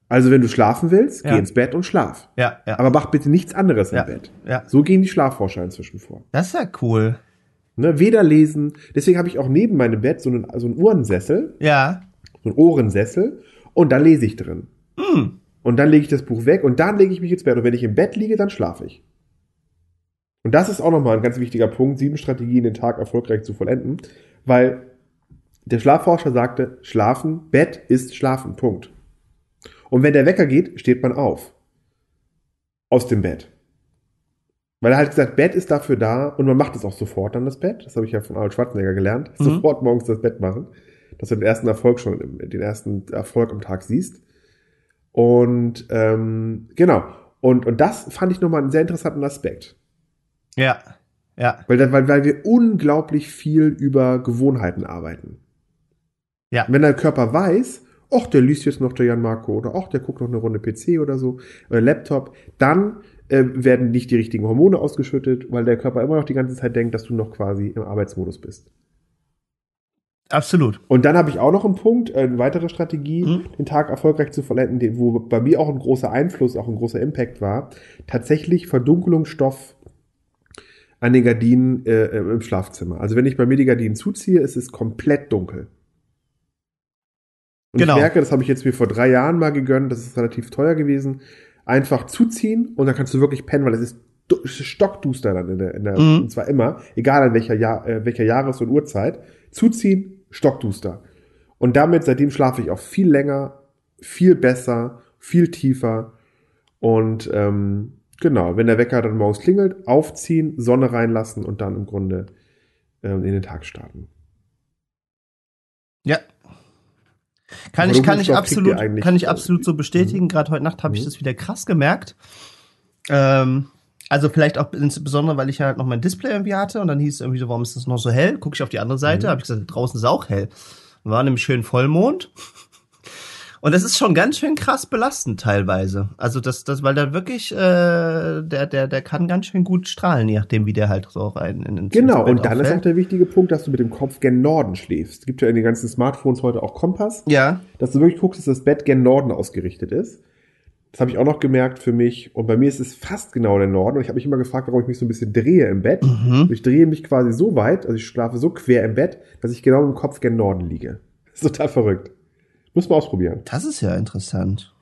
Also wenn du schlafen willst, Ja. geh ins Bett und schlaf. Ja, ja. Aber mach bitte nichts anderes ja, im Bett. ja. So gehen die Schlafforscher inzwischen vor. Das ist ja cool. Ne? Weder lesen, deswegen habe ich auch neben meinem Bett so einen, so einen Uhrensessel, Ja. so einen Ohrensessel und da lese ich drin. Hm. Und dann lege ich das Buch weg und dann lege ich mich ins Bett. Und wenn ich im Bett liege, dann schlafe ich. Und das ist auch nochmal ein ganz wichtiger Punkt, sieben Strategien, den Tag erfolgreich zu vollenden, weil der Schlafforscher sagte, Schlafen, Bett ist Schlafen, Punkt. Und wenn der Wecker geht, steht man auf. Aus dem Bett. Weil er halt gesagt, Bett ist dafür da und man macht es auch sofort dann das Bett. Das habe ich ja von Arnold Schwarzenegger gelernt. Mhm. Sofort morgens das Bett machen. Dass du den ersten Erfolg schon, den ersten Erfolg am Tag siehst. Und ähm, genau. Und, und das fand ich nochmal einen sehr interessanten Aspekt. Ja. Ja. Weil, weil, weil wir unglaublich viel über Gewohnheiten arbeiten. Ja. Wenn der Körper weiß, ach, der liest jetzt noch der Jan Marco oder ach, der guckt noch eine Runde PC oder so, oder Laptop, dann äh, werden nicht die richtigen Hormone ausgeschüttet, weil der Körper immer noch die ganze Zeit denkt, dass du noch quasi im Arbeitsmodus bist. Absolut. Und dann habe ich auch noch einen Punkt, äh, eine weitere Strategie, Mhm. den Tag erfolgreich zu vollenden, den- wo bei mir auch ein großer Einfluss, auch ein großer Impact war, tatsächlich Verdunkelungsstoff an den Gardinen äh, äh, im Schlafzimmer. Also wenn ich bei mir die Gardinen zuziehe, ist es komplett dunkel. Und Genau. ich merke, das habe ich jetzt mir vor drei Jahren mal gegönnt, das ist relativ teuer gewesen, einfach zuziehen und dann kannst du wirklich pennen, weil es ist stockduster dann in der, in der Mhm. und zwar immer, egal an welcher, Jahr, äh, welcher Jahres- und Uhrzeit, zuziehen, stockduster. Und damit, seitdem schlafe ich auch viel länger, viel besser, viel tiefer und ähm, genau, wenn der Wecker dann morgens klingelt, aufziehen, Sonne reinlassen und dann im Grunde ähm, in den Tag starten. Ja. Kann ich, kann ich absolut, kann ich absolut so bestätigen. Gerade heute Nacht habe ich Mhm. das wieder krass gemerkt. Ähm, also vielleicht auch insbesondere, weil ich halt noch mein Display irgendwie hatte und dann hieß es irgendwie so, warum ist das noch so hell? Gucke ich auf die andere Seite, Mhm. habe ich gesagt, draußen ist auch hell. War nämlich schön Vollmond. Und das ist schon ganz schön krass belastend teilweise. Also das, das, weil da wirklich, äh, der, der, der kann ganz schön gut strahlen, je nachdem, wie der halt so rein in den Genau, und dann ist auffällt. auch der wichtige Punkt, dass du mit dem Kopf gen Norden schläfst. Es gibt ja in den ganzen Smartphones heute auch Kompass, Ja, dass du wirklich guckst, dass das Bett gen Norden ausgerichtet ist. Das habe ich auch noch gemerkt für mich. Und bei mir ist es fast genau der Norden. Und ich habe mich immer gefragt, warum ich mich so ein bisschen drehe im Bett. Mhm. Ich drehe mich quasi so weit, also ich schlafe so quer im Bett, dass ich genau im Kopf gen Norden liege. Das ist total verrückt. Muss man ausprobieren. das ist ja interessant.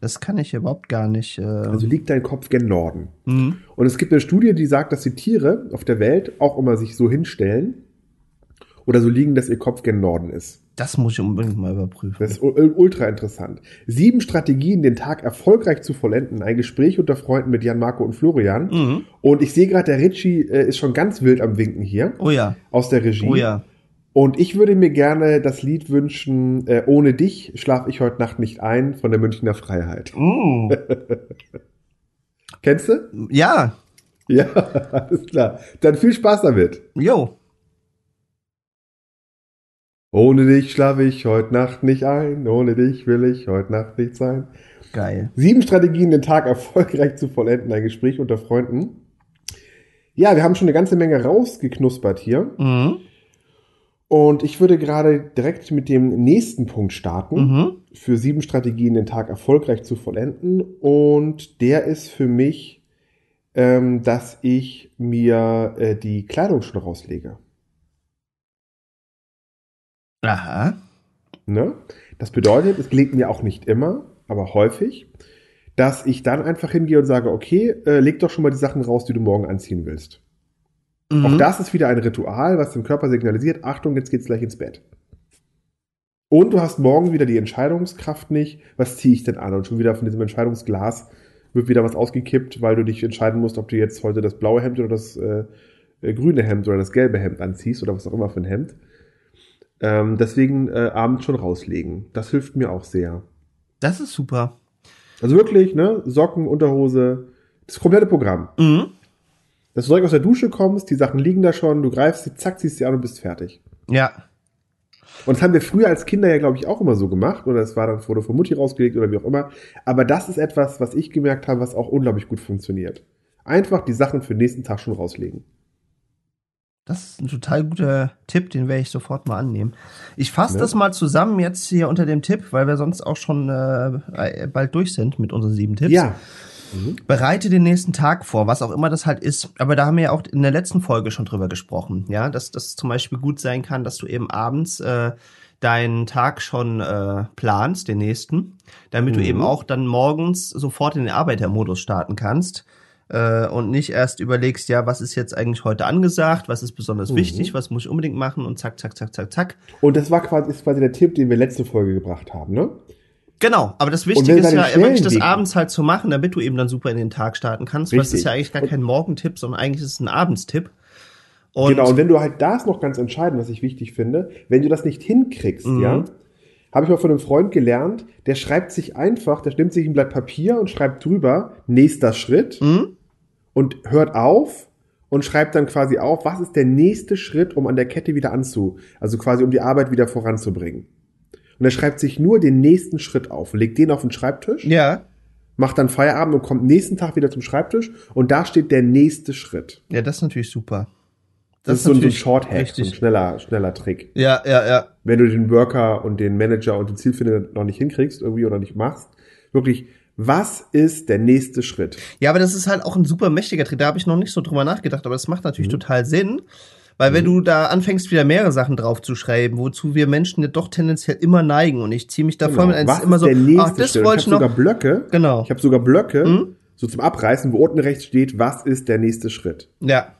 Das kann ich überhaupt gar nicht. Äh, Also liegt dein Kopf gen Norden. mhm. Und es gibt eine Studie, die sagt, dass die Tiere auf der Welt auch immer sich so hinstellen oder so liegen, dass ihr Kopf gen Norden ist. Das muss ich unbedingt mal überprüfen. Das ist u- ultra interessant. Sieben Strategien, den Tag erfolgreich zu vollenden. Ein Gespräch unter Freunden mit Jan, Marco und Florian. Mhm. Und ich sehe gerade, der Ritchie äh, ist schon ganz wild am Winken hier. Oh ja. Aus der Regie. Oh ja. Und ich würde mir gerne das Lied wünschen, äh, Ohne dich schlaf ich heute Nacht nicht ein, von der Münchner Freiheit. Mm. Kennst du? Ja. Ja, alles klar. Dann viel Spaß damit. Jo. Ohne dich schlafe ich heute Nacht nicht ein, ohne dich will ich heute Nacht nicht sein. Geil. Sieben Strategien, den Tag erfolgreich zu vollenden, ein Gespräch unter Freunden. Ja, wir haben schon eine ganze Menge rausgeknuspert hier. Mhm. Und ich würde gerade direkt mit dem nächsten Punkt starten. Mhm. Für sieben Strategien, den Tag erfolgreich zu vollenden. Und der ist für mich, ähm, dass ich mir äh, die Kleidung schon rauslege. Aha. Ne? Das bedeutet, es gelingt mir auch nicht immer, aber häufig, dass ich dann einfach hingehe und sage, okay, äh, leg doch schon mal die Sachen raus, die du morgen anziehen willst. Mhm. Auch das ist wieder ein Ritual, was dem Körper signalisiert, Achtung, jetzt geht's gleich ins Bett. Und du hast morgen wieder die Entscheidungskraft nicht, was ziehe ich denn an? Und schon wieder von diesem Entscheidungsglas wird wieder was ausgekippt, weil du dich entscheiden musst, ob du jetzt heute das blaue Hemd oder das äh, äh, grüne Hemd oder das gelbe Hemd anziehst oder was auch immer für ein Hemd. Ähm, deswegen äh, abends schon rauslegen. Das hilft mir auch sehr. Das ist super. Also wirklich, ne? Socken, Unterhose, das komplette Programm. Mhm. Dass du direkt aus der Dusche kommst, die Sachen liegen da schon, du greifst sie, zack, ziehst sie an und bist fertig. Ja. Und das haben wir früher als Kinder ja, glaube ich, auch immer so gemacht. Oder es war dann wurde von Mutti rausgelegt oder wie auch immer. Aber das ist etwas, was ich gemerkt habe, was auch unglaublich gut funktioniert. Einfach die Sachen für den nächsten Tag schon rauslegen. Das ist ein total guter Tipp, den werde ich sofort mal annehmen. Ich fasse Ne? das mal zusammen jetzt hier unter dem Tipp, weil wir sonst auch schon äh, bald durch sind mit unseren sieben Tipps. Ja. Bereite den nächsten Tag vor, was auch immer das halt ist. Aber da haben wir ja auch in der letzten Folge schon drüber gesprochen, ja, dass das zum Beispiel gut sein kann, dass du eben abends äh, deinen Tag schon äh, planst, den nächsten, damit du Mhm. eben auch dann morgens sofort in den Arbeitermodus starten kannst äh, und nicht erst überlegst, ja, was ist jetzt eigentlich heute angesagt, was ist besonders Mhm. wichtig, was muss ich unbedingt machen und zack, zack, zack, zack, zack. Und das war quasi, ist quasi der Tipp, den wir letzte Folge gebracht haben, ne? Genau, aber das Wichtige ist ja wirklich das abends halt zu machen, damit du eben dann super in den Tag starten kannst. Weil es Richtig. ist ja eigentlich gar kein Morgentipp, sondern eigentlich ist es ein Abendstipp. Und genau, und wenn du halt das noch ganz entscheidend, was ich wichtig finde, wenn du das nicht hinkriegst, Mhm. ja, habe ich mal von einem Freund gelernt, der schreibt sich einfach, der nimmt sich ein Blatt Papier und schreibt drüber, nächster Schritt Mhm. und hört auf und schreibt dann quasi auf, was ist der nächste Schritt, um an der Kette wieder anzu, also quasi um die Arbeit wieder voranzubringen. Und er schreibt sich nur den nächsten Schritt auf, legt den auf den Schreibtisch, ja, macht dann Feierabend und kommt nächsten Tag wieder zum Schreibtisch und da steht der nächste Schritt. ja, das ist natürlich super. Das, ist so ein, Shorthack, so ein schneller, schneller Trick. Ja, ja, ja. wenn du den Worker und den Manager und den Zielfinder noch nicht hinkriegst irgendwie oder nicht machst, wirklich, was ist der nächste Schritt? Ja, aber das ist halt auch ein super mächtiger Trick. Da habe ich noch nicht so drüber nachgedacht, aber das macht Mhm. natürlich total Sinn. Weil wenn du da anfängst, wieder mehrere Sachen drauf zu schreiben, wozu wir Menschen ja doch tendenziell immer neigen und ich ziehe mich da voll mit ein, Genau. es ist immer so, ach, das Schritt? wollte ich ich habe noch. sogar Blöcke. Genau. Ich habe sogar Blöcke, Mhm. so zum Abreißen, wo unten rechts steht, was ist der nächste Schritt? Ja,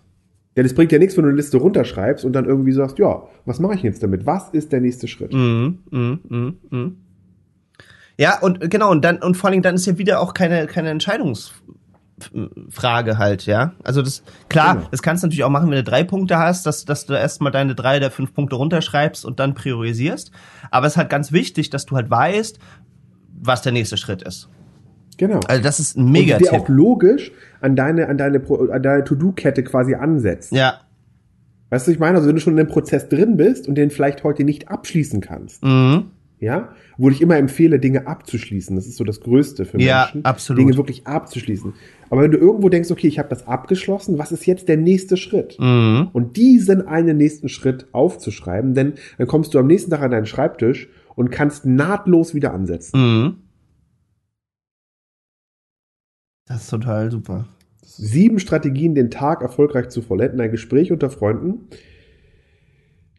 Denn es bringt ja nichts, wenn du eine Liste runterschreibst und dann irgendwie sagst, ja, was mache ich jetzt damit? Was ist der nächste Schritt? Mhm, mhm, mhm, mhm. Ja, und genau, und dann, und vor allem dann ist ja wieder auch keine, keine Entscheidungsfrage halt, ja. Also das, klar, Genau. das kannst du natürlich auch machen, wenn du drei Punkte hast, dass, dass du erstmal deine drei der fünf Punkte runterschreibst und dann priorisierst. Aber es ist halt ganz wichtig, dass du halt weißt, was der nächste Schritt ist. Genau. Also das ist ein und der auch logisch an deine, an deine, Pro- an deine To-Do-Kette quasi ansetzt. Ja. Weißt du, was ich meine? Also wenn du schon in dem Prozess drin bist und den vielleicht heute nicht abschließen kannst, Mhm. Ja, wo ich immer empfehle, Dinge abzuschließen. Das ist so das Größte für Ja, Menschen. absolut. Dinge wirklich abzuschließen. Aber wenn du irgendwo denkst, okay, ich habe das abgeschlossen, was ist jetzt der nächste Schritt? Mhm. Und diesen einen nächsten Schritt aufzuschreiben, denn dann kommst du am nächsten Tag an deinen Schreibtisch und kannst nahtlos wieder ansetzen. Mhm. Das ist total super. Sieben Strategien, den Tag erfolgreich zu vollenden, ein Gespräch unter Freunden.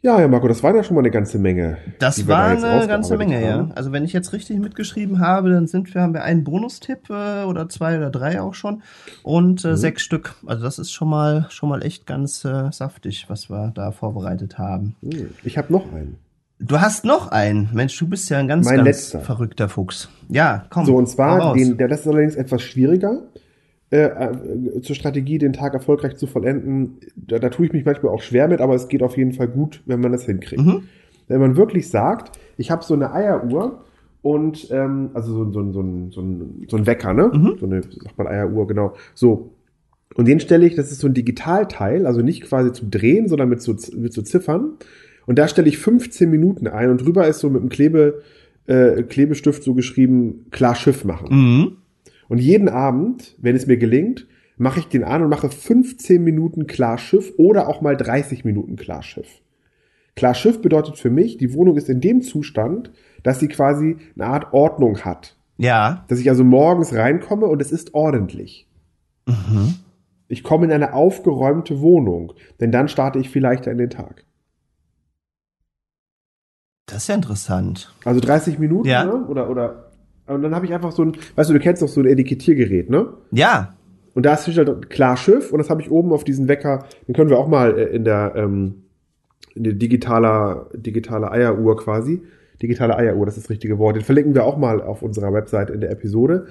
Ja, Herr Marco, das war ja schon mal eine ganze Menge. Das da war jetzt eine ganze Menge, haben. ja. Also wenn ich jetzt richtig mitgeschrieben habe, dann sind wir, haben wir einen Bonustipp äh, oder zwei oder drei auch schon und Mhm. äh, sechs Stück. Also das ist schon mal schon mal echt ganz äh, saftig, was wir da vorbereitet haben. Hm, Ich habe noch einen. Du hast noch einen. Mensch, du bist ja ein ganz, Mein ganz letzter. verrückter Fuchs. Ja, komm. So, und zwar, den, der, das ist allerdings etwas schwieriger, äh, äh, zur Strategie, den Tag erfolgreich zu vollenden. Da, da tue ich mich manchmal auch schwer mit, aber es geht auf jeden Fall gut, wenn man das hinkriegt. Mhm. Wenn man wirklich sagt, ich habe so eine Eieruhr und, ähm, also so, so, so, ein- so, ein- so ein Wecker, ne? Mhm. So eine, sagt man Eieruhr, genau. So. Und den stelle ich, das ist so ein Digitalteil, also nicht quasi zum Drehen, sondern mit so, mit so Ziffern. Und da stelle ich 15 Minuten ein und drüber ist so mit einem Klebe, äh, Klebestift so geschrieben, klar Schiff machen. Mhm. Und jeden Abend, wenn es mir gelingt, mache ich den an und mache 15 Minuten Klarschiff oder auch mal 30 Minuten Klarschiff. Klarschiff bedeutet für mich, die Wohnung ist in dem Zustand, dass sie quasi eine Art Ordnung hat. Ja. Dass ich also morgens reinkomme und es ist ordentlich. Mhm. Ich komme in eine aufgeräumte Wohnung, denn dann starte ich vielleicht in den Tag. Das ist ja interessant. Also 30 Minuten, Ja. ne? Oder, oder, und dann habe ich einfach so ein, weißt du, du kennst doch so ein Etikettiergerät, ne? Ja. Und da ist halt klar Schiff und das habe ich oben auf diesen Wecker, den können wir auch mal äh, in der, ähm, in der digitaler, digitale Eieruhr quasi. Digitale Eieruhr, das ist das richtige Wort. Den verlinken wir auch mal auf unserer Website in der Episode.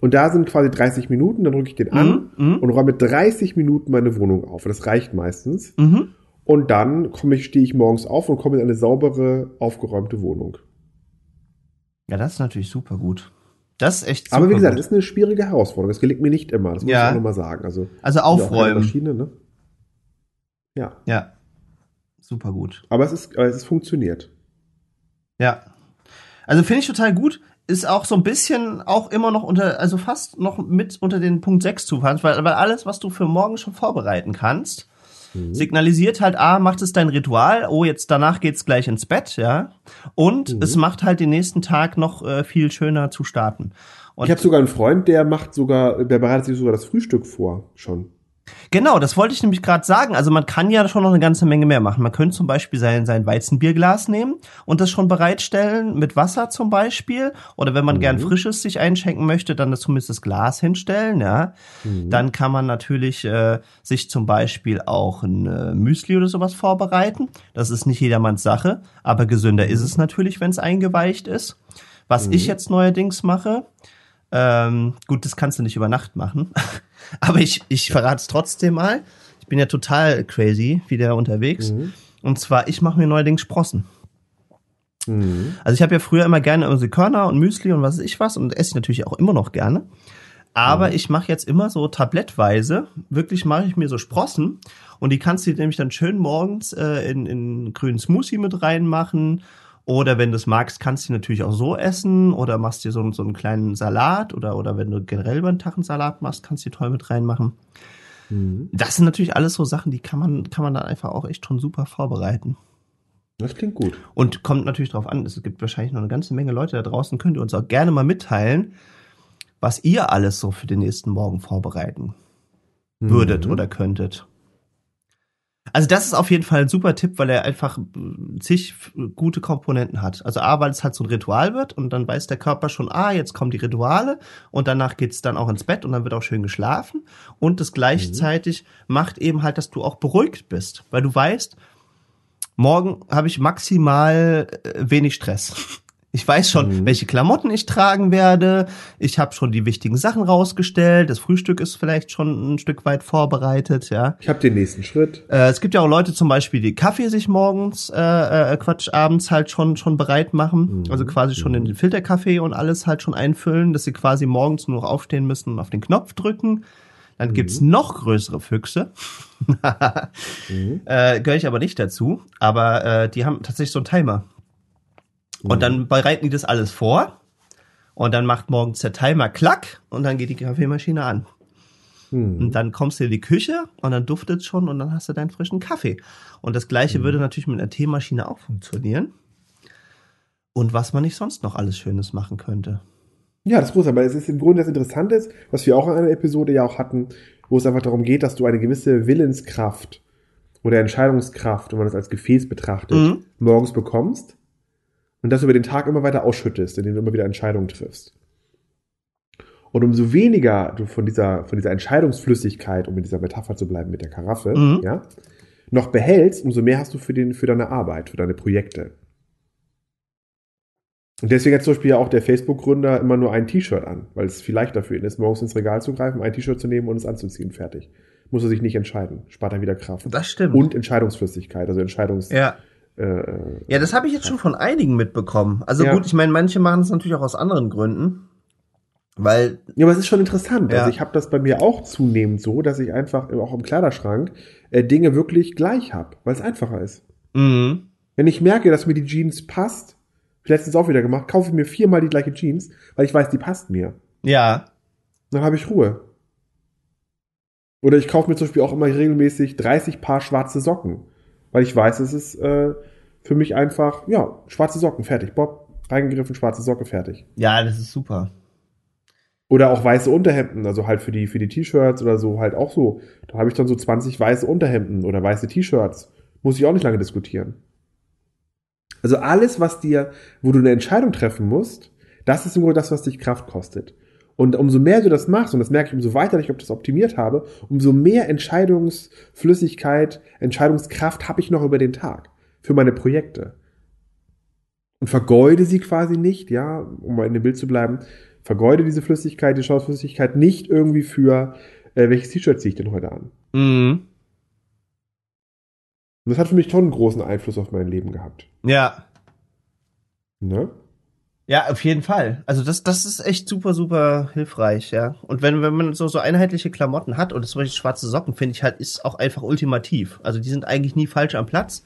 Und da sind quasi 30 Minuten, dann drücke ich den an mhm. und räume 30 Minuten meine Wohnung auf. Das reicht meistens. Mhm. Und dann komme ich, stehe ich morgens auf und komme in eine saubere, aufgeräumte Wohnung. Ja, das ist natürlich super gut. Das ist echt super Aber wie gesagt, gut. das ist eine schwierige Herausforderung. Das gelingt mir nicht immer. Das muss Ja. ich auch nochmal sagen. Also, Also aufräumen. Maschine, ne? Ja. Ja. Super gut. Aber es ist, aber es funktioniert. Ja. Also finde ich total gut. Ist auch so ein bisschen auch immer noch unter, also fast noch mit unter den Punkt 6 zu fahren, weil, weil alles, was du für morgen schon vorbereiten kannst, signalisiert halt, A, macht es dein Ritual, oh, jetzt danach geht's gleich ins Bett, ja. Und es macht halt den nächsten Tag noch äh, viel schöner zu starten. Und Ich habe sogar einen Freund, der macht sogar, der bereitet sich sogar das Frühstück vor schon. Genau, das wollte ich nämlich gerade sagen. Also man kann ja schon noch eine ganze Menge mehr machen. Man könnte zum Beispiel sein, sein Weizenbierglas nehmen und das schon bereitstellen mit Wasser zum Beispiel. Oder wenn man gern frisches sich einschenken möchte, dann das zumindest das Glas hinstellen. Ja, dann kann man natürlich äh, sich zum Beispiel auch ein äh, Müsli oder sowas vorbereiten. Das ist nicht jedermanns Sache, aber gesünder ist es natürlich, wenn es eingeweicht ist. Was ich jetzt neuerdings mache, ähm, gut, das kannst du nicht über Nacht machen. Aber ich, ich verrate es trotzdem mal. Ich bin ja total crazy wieder unterwegs. Und zwar, ich mache mir neuerdings Sprossen. Mhm. Also ich habe ja früher immer gerne unsere Körner und Müsli und was weiß ich was und esse ich natürlich auch immer noch gerne. Aber ich mache jetzt immer so tablettweise, wirklich mache ich mir so Sprossen und die kannst du nämlich dann schön morgens äh, in, in grünen Smoothie mit reinmachen. Oder wenn du es magst, kannst du die natürlich auch so essen oder machst dir so, einen- so einen kleinen Salat oder, oder wenn du generell über den Tag einen Salat machst, kannst du die toll mit reinmachen. Mhm. Das sind natürlich alles so Sachen, die kann man, kann man dann einfach auch echt schon super vorbereiten. Das klingt gut. Und kommt natürlich drauf an, es gibt wahrscheinlich noch eine ganze Menge Leute da draußen, könnt ihr uns auch gerne mal mitteilen, was ihr alles so für den nächsten Morgen vorbereiten würdet Mhm. oder könntet. Also das ist auf jeden Fall ein super Tipp, weil er einfach äh, zig gute Komponenten hat. Also A, weil es halt so ein Ritual wird und dann weiß der Körper schon, ah, jetzt kommen die Rituale und danach geht's dann auch ins Bett und dann wird auch schön geschlafen. Und das gleichzeitig macht eben halt, dass du auch beruhigt bist, weil du weißt, morgen habe ich maximal äh, wenig Stress. Ich weiß schon, welche Klamotten ich tragen werde. Ich habe schon die wichtigen Sachen rausgestellt. Das Frühstück ist vielleicht schon ein Stück weit vorbereitet, ja. Ich habe den nächsten Schritt. Äh, es gibt ja auch Leute zum Beispiel, die Kaffee sich morgens, äh, äh, Quatsch, abends halt schon schon bereit machen. Also quasi schon in den Filterkaffee und alles halt schon einfüllen, dass sie quasi morgens nur noch aufstehen müssen und auf den Knopf drücken. Dann gibt's noch größere Füchse. äh, Gehöre ich aber nicht dazu. Aber äh, die haben tatsächlich so einen Timer. Und dann bereiten die das alles vor. Und dann macht morgens der Timer klack und dann geht die Kaffeemaschine an. Hm. Und dann kommst du in die Küche und dann duftet schon und dann hast du deinen frischen Kaffee. Und das gleiche würde natürlich mit einer Teemaschine auch funktionieren. Und was man nicht sonst noch alles Schönes machen könnte. Ja, das ist groß, aber es ist im Grunde das Interessante ist, was wir auch in einer Episode ja auch hatten, wo es einfach darum geht, dass du eine gewisse Willenskraft oder Entscheidungskraft, wenn man das als Gefäß betrachtet, Mhm. morgens bekommst und das über den Tag immer weiter ausschüttest, indem du immer wieder Entscheidungen triffst. Und umso weniger du von dieser, von dieser Entscheidungsflüssigkeit, um in dieser Metapher zu bleiben mit der Karaffe, Mhm. ja, noch behältst, umso mehr hast du für, den, für deine Arbeit, für deine Projekte. Und deswegen hat zum Beispiel ja auch der Facebook-Gründer immer nur ein T-Shirt an, weil es viel leichter für ihn ist, morgens ins Regal zu greifen, ein T-Shirt zu nehmen und es anzuziehen. Fertig. Muss er sich nicht entscheiden. Spart er wieder Kraft. Das stimmt. Und Entscheidungsflüssigkeit, also Entscheidungs... ja. Äh, Ja, das habe ich jetzt schon von einigen mitbekommen. Also Ja. gut, ich meine, manche machen es natürlich auch aus anderen Gründen. Weil, Ja, aber es ist schon interessant. Ja. Also ich habe das bei mir auch zunehmend so, dass ich einfach auch im Kleiderschrank äh, Dinge wirklich gleich habe, weil es einfacher ist. mh, Wenn ich merke, dass mir die Jeans passt, letztens auch wieder gemacht, kaufe ich mir viermal die gleiche Jeans, weil ich weiß, die passt mir. ja, Dann habe ich Ruhe. Oder ich kaufe mir zum Beispiel auch immer regelmäßig 30 Paar schwarze Socken, weil ich weiß, es ist äh, für mich einfach, ja, schwarze Socken, fertig. Bob, reingegriffen, schwarze Socke, fertig. ja, das ist super. Oder auch weiße Unterhemden, also halt für die, für die T-Shirts oder so, halt auch so. Da habe ich dann so 20 weiße Unterhemden oder weiße T-Shirts. Muss ich auch nicht lange diskutieren. Also alles, was dir, wo du eine Entscheidung treffen musst, das ist im Grunde das, was dich Kraft kostet. Und umso mehr du das machst, und das merke ich umso weiter, ich das optimiert habe, umso mehr Entscheidungsflüssigkeit, Entscheidungskraft habe ich noch über den Tag für meine Projekte. Und vergeude sie quasi nicht, ja, um mal in dem Bild zu bleiben, vergeude diese Flüssigkeit, die Schausflüssigkeit nicht irgendwie für, äh, welches T-Shirt ziehe ich denn heute an? Mhm. Und das hat für mich schon einen großen Einfluss auf mein Leben gehabt. Ja. Ne? Ja, auf jeden Fall. Also das, das ist echt super, super hilfreich, ja. Und wenn, wenn man so, so einheitliche Klamotten hat, oder zum Beispiel schwarze Socken, finde ich halt, ist auch einfach ultimativ. Also die sind eigentlich nie falsch am Platz.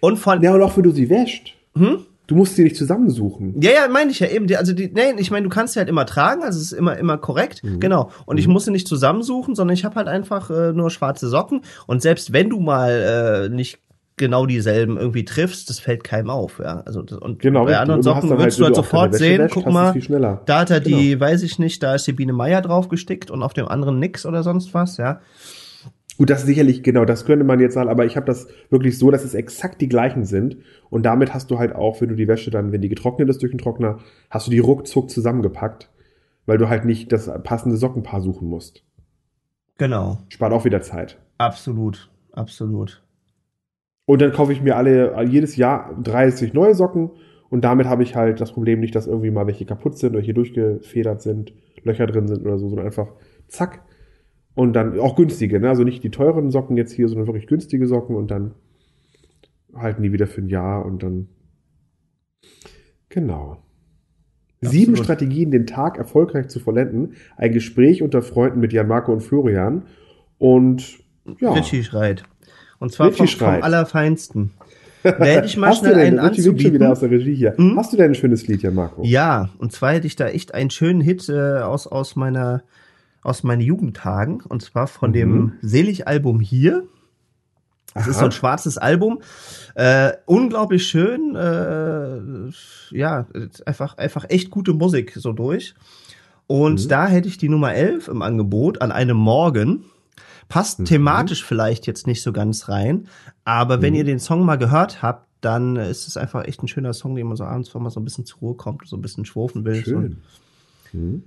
Und von, Ja, und auch wenn du sie wäscht. Hm? Du musst sie nicht zusammensuchen. Ja, ja, meine ich ja eben. Die, also die, nee, ich meine, du kannst sie halt immer tragen, also es ist immer immer korrekt, genau. Und ich muss sie nicht zusammensuchen, sondern ich habe halt einfach äh, nur schwarze Socken. Und selbst wenn du mal äh, nicht genau dieselben irgendwie triffst, das fällt keinem auf, ja. Also das- und Genau, bei anderen Socken würdest halt, du halt sofort sehen, wäschst, guck mal, da hat er Genau. die, weiß ich nicht, da ist die Biene Meier drauf gestickt und auf dem anderen nix oder sonst was, ja. Gut, das sicherlich, genau, das könnte man jetzt sagen, aber ich habe das wirklich so, dass es exakt die gleichen sind. Und damit hast du halt auch, wenn du die Wäsche dann, wenn die getrocknet ist durch den Trockner, hast du die ruckzuck zusammengepackt, weil du halt nicht das passende Sockenpaar suchen musst. Genau. Spart auch wieder Zeit. Absolut. Absolut. Und dann kaufe ich mir alle, jedes Jahr 30 neue Socken und damit habe ich halt das Problem nicht, dass irgendwie mal welche kaputt sind oder hier durchgefedert sind, Löcher drin sind oder so, sondern einfach zack. Und dann auch günstige, ne? Also nicht die teuren Socken jetzt hier, sondern wirklich günstige Socken und dann halten die wieder für ein Jahr und dann. Genau. Sieben Absolut. Strategien, den Tag erfolgreich zu vollenden. Ein Gespräch unter Freunden mit Jan Marco und Florian. Und ja. Richie schreit. Und zwar vom, vom. Allerfeinsten. Da hätte ich mal Hast du schnell denn, einen winkt schon wieder aus der Regie hier. Hm? Hast du denn ein schönes Lied, Jan Marco? Ja, und zwar hätte ich da echt einen schönen Hit äh, aus, aus meiner aus meinen Jugendtagen und zwar von Mhm. dem Selig-Album hier. Es ist Aha. so ein schwarzes Album, äh, unglaublich schön, äh, ja, einfach einfach echt gute Musik so durch. Und Mhm. da hätte ich die Nummer 11 im Angebot an einem Morgen. Passt Mhm. thematisch vielleicht jetzt nicht so ganz rein, aber wenn Mhm. ihr den Song mal gehört habt, dann ist es einfach echt ein schöner Song, den man so abends, wenn man so ein bisschen zur Ruhe kommt, so ein bisschen schwufen will. So. Schön. Mhm.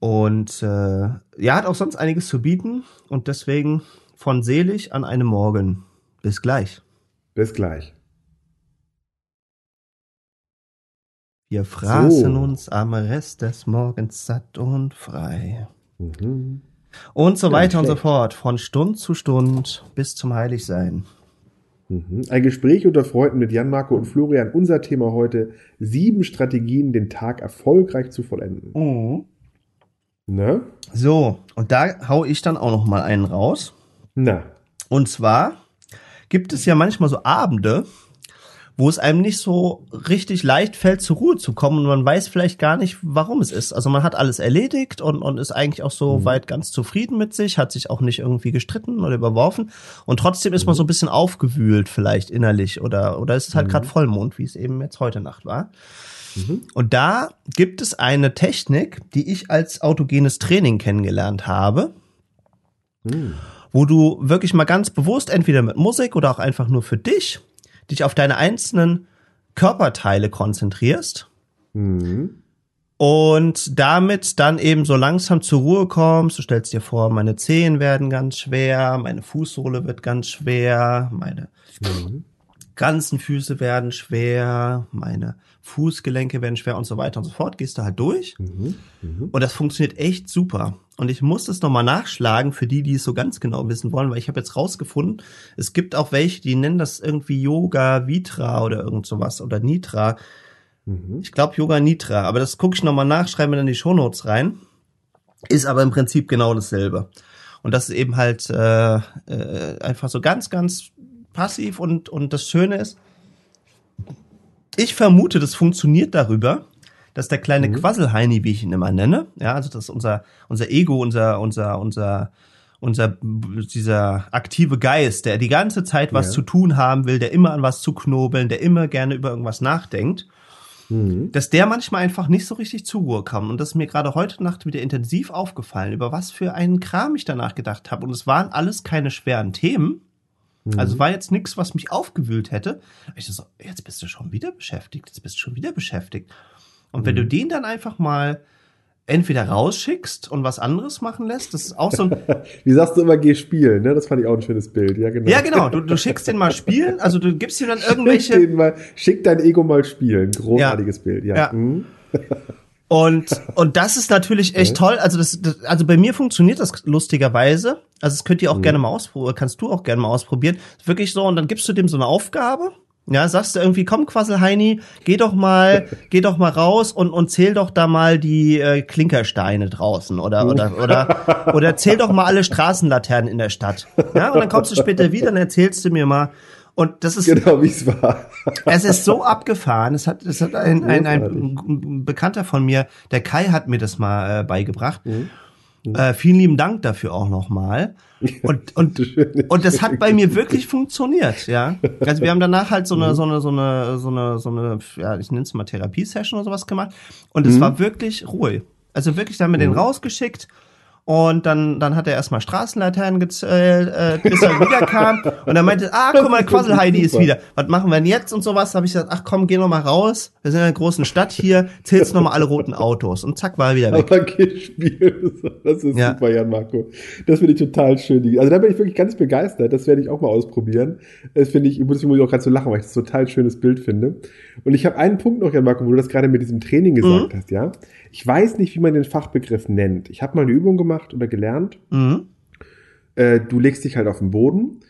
Und äh, ja, hat auch sonst einiges zu bieten und deswegen von selig an einem Morgen. Bis gleich. Bis gleich. Wir fraßen So. uns am Rest des Morgens satt und frei. Mhm. Und so weiter und so fort, von Stund zu Stund bis zum Heiligsein. Mhm. Ein Gespräch unter Freunden mit Jan Marco und Florian. Unser Thema heute: sieben Strategien, den Tag erfolgreich zu vollenden. Mhm. Ne? So, und da hau ich dann auch noch mal einen raus. Na, Und zwar gibt es ja manchmal so Abende, wo es einem nicht so richtig leicht fällt, zur Ruhe zu kommen und man weiß vielleicht gar nicht, warum es ist. Also man hat alles erledigt und, und ist eigentlich auch so weit ganz zufrieden mit sich, hat sich auch nicht irgendwie gestritten oder überworfen. Und trotzdem ist man so ein bisschen aufgewühlt vielleicht innerlich oder, oder es ist halt gerade Vollmond, wie es eben jetzt heute Nacht war. Und da gibt es eine Technik, die ich als autogenes Training kennengelernt habe. Wo du wirklich mal ganz bewusst entweder mit Musik oder auch einfach nur für dich dich auf deine einzelnen Körperteile konzentrierst mhm. und damit dann eben so langsam zur Ruhe kommst. Du stellst dir vor, meine Zehen werden ganz schwer, meine Fußsohle wird ganz schwer, meine Mhm. Ganzen Füße werden schwer, meine Fußgelenke werden schwer und so weiter und so fort. Gehst du halt durch. Mhm. Und das funktioniert echt super. Und ich muss das nochmal nachschlagen für die, die es so ganz genau wissen wollen, weil ich habe jetzt rausgefunden, es gibt auch welche, die nennen das irgendwie Yoga Vitra oder irgend sowas oder Nitra. Mhm. Ich glaube Yoga Nitra, aber das gucke ich nochmal nach, schreibe mir dann die Shownotes rein. Ist aber im Prinzip genau dasselbe. Und das ist eben halt äh, äh, einfach so ganz, ganz passiv und, und das Schöne ist, ich vermute, das funktioniert darüber, dass der kleine Mhm. Quasselheini, wie ich ihn immer nenne, ja, also das ist unser, unser Ego, unser, unser, unser, unser, dieser aktive Geist, der die ganze Zeit was Ja. zu tun haben will, der immer an was zu knobeln, der immer gerne über irgendwas nachdenkt, Mhm. dass der manchmal einfach nicht so richtig zur Ruhe kam. Und das ist mir gerade heute Nacht wieder intensiv aufgefallen, über was für einen Kram ich danach gedacht habe. Und es waren alles keine schweren Themen. Also war jetzt nichts, was mich aufgewühlt hätte. Ich so, jetzt bist du schon wieder beschäftigt, jetzt bist du schon wieder beschäftigt. Und wenn du den dann einfach mal entweder rausschickst und was anderes machen lässt, das ist auch so ein, Wie sagst du immer, geh spielen, ne? Das fand ich auch ein schönes Bild, ja, genau. ja genau, du, du schickst den mal spielen, also du gibst ihm dann Schick, irgendwelche, den mal, schick dein Ego mal spielen. Großartiges Bild, ja. Ja. Mhm. Und, und das ist natürlich echt toll. Also das, das, also bei mir funktioniert das lustigerweise. Also das könnt ihr auch Mhm. gerne mal ausprobieren, kannst du auch gerne mal ausprobieren. Wirklich so, und dann gibst du dem so eine Aufgabe. Ja, sagst du irgendwie, komm, Quasselheini, geh doch mal, geh doch mal raus und, und zähl doch da mal die äh, Klinkersteine draußen oder, oder, oder, oder zähl doch mal alle Straßenlaternen in der Stadt. Ja, und dann kommst du später wieder und erzählst du mir mal. Und das ist, Genau, wie es war. es ist so abgefahren. Es hat, es hat ein, ein, ein Bekannter von mir, der Kai hat mir das mal äh, beigebracht. Äh, vielen lieben Dank dafür auch nochmal. Und, und, und das hat bei mir wirklich funktioniert, ja. Also wir haben danach halt so eine, so eine, so eine, so eine, so eine, ja, ich nenne es mal Therapiesession oder sowas gemacht. Und es war wirklich ruhig. Also wirklich, da haben wir den rausgeschickt. Und dann, dann hat er erstmal Straßenlaternen gezählt, äh, bis er wiederkam. Und er meinte, ah, guck mal, Quasselheidi ist wieder. Was machen wir denn jetzt und sowas? Habe ich gesagt, ach komm, geh noch mal raus. Wir sind in einer großen Stadt hier, zählst noch mal alle roten Autos. Und zack, war er wieder weg. Aber geh spielen. Das ist Ja. super, Jan Marco. Das finde ich total schön. Also da bin ich wirklich ganz begeistert. Das werde ich auch mal ausprobieren. Das finde ich, deswegen muss ich auch gerade so lachen, weil ich das ein total schönes Bild finde. Und ich habe einen Punkt noch, Jan Marco, wo du das gerade mit diesem Training gesagt hast, ja. Ich weiß nicht, wie man den Fachbegriff nennt. Ich habe mal eine Übung gemacht oder gelernt. Mhm. Äh, du legst dich halt auf den Boden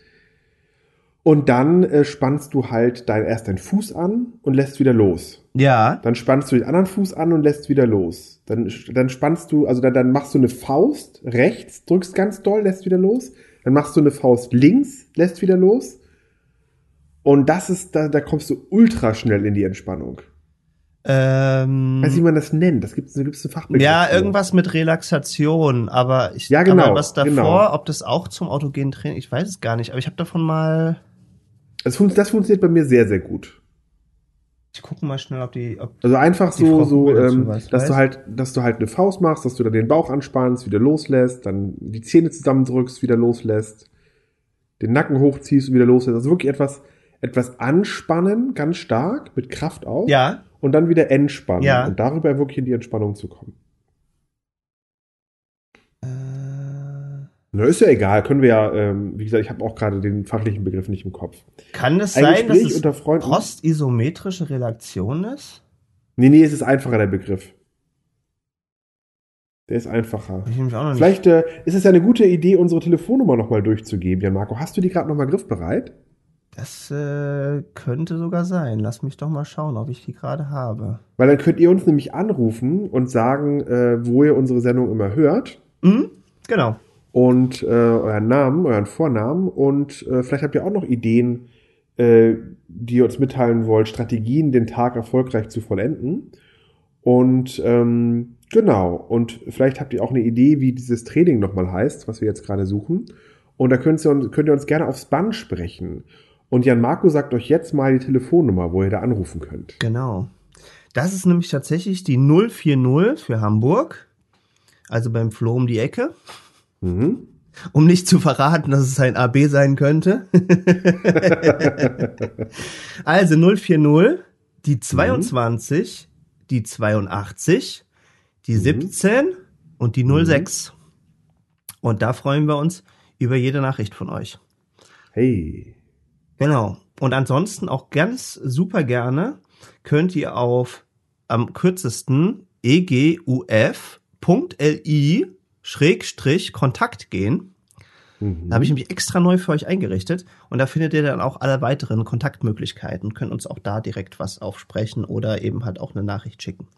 und dann äh, spannst du halt dein, erst deinen Fuß an und lässt wieder los. Ja, Dann spannst du den anderen Fuß an und lässt wieder los. Dann, dann spannst du, also dann, dann machst du eine Faust rechts, drückst ganz doll, lässt wieder los. Dann machst du eine Faust links, lässt wieder los. Und das ist, da, da kommst du ultra schnell in die Entspannung. ähm, Weiß nicht, wie man das nennt. Das gibt da gibt's einen Fachbegriff. ja, für. irgendwas mit Relaxation, aber ich, Ja, genau, aber was davor, genau. ob das auch zum autogenen Training, ich weiß es gar nicht, aber ich habe davon mal, Das, fun das funktioniert bei mir sehr, sehr gut. ich gucke mal schnell, ob die, ob, Also einfach so, so, ähm, dass weiß. du halt, dass du halt eine Faust machst, dass du dann den Bauch anspannst, wieder loslässt, dann die Zähne zusammendrückst, wieder loslässt, den Nacken hochziehst und wieder loslässt. Also wirklich etwas, etwas anspannen, ganz stark, mit Kraft auch. ja, Und dann wieder entspannen. Ja. Und darüber wirklich in die Entspannung zu kommen. äh, Na, ist ja egal, können wir ja, ähm, wie gesagt, ich habe auch gerade den fachlichen Begriff nicht im Kopf. kann es Ein sein, dass Gespräch es unter postisometrische Relation ist? Nee, nee, es ist einfacher, der Begriff. Der ist einfacher. Ich auch noch. Vielleicht äh, ist es ja eine gute Idee, unsere Telefonnummer nochmal durchzugeben. Ja, Marco, hast du die gerade nochmal griffbereit? Das äh, könnte sogar sein. Lass mich doch mal schauen, ob ich die gerade habe. Weil dann könnt ihr uns nämlich anrufen und sagen, äh, wo ihr unsere Sendung immer hört Mhm, genau. und äh, euren Namen, euren Vornamen und äh, vielleicht habt ihr auch noch Ideen, äh, die ihr uns mitteilen wollt, Strategien, den Tag erfolgreich zu vollenden. Und ähm, genau, und vielleicht habt ihr auch eine Idee, wie dieses Training nochmal heißt, was wir jetzt gerade suchen. Und da könnt ihr, uns, könnt ihr uns gerne aufs Band sprechen. Und Jan Marco sagt euch jetzt mal die Telefonnummer, wo ihr da anrufen könnt. Genau. Das ist nämlich tatsächlich die 040 für Hamburg. Also beim Flo um die Ecke. Mhm. Um nicht zu verraten, dass es ein AB sein könnte. also 040, die 22, die 82, die 17 und die 06. Und da freuen wir uns über jede Nachricht von euch. Hey. Genau. Und ansonsten auch ganz super gerne könnt ihr auf am kürzesten eguf.li Schrägstrich Kontakt gehen. Da habe ich mich extra neu für euch eingerichtet und da findet ihr dann auch alle weiteren Kontaktmöglichkeiten, könnt uns auch da direkt was aufsprechen oder eben halt auch eine Nachricht schicken.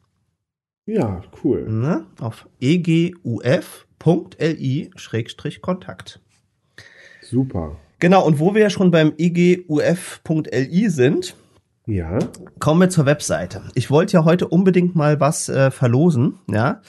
Ja, cool. Ne? Auf eguf.li-kontakt. Super. Genau, und wo wir ja schon beim eguf.li sind, Ja. kommen wir zur Webseite. Ich wollte ja heute unbedingt mal was äh, verlosen, ja.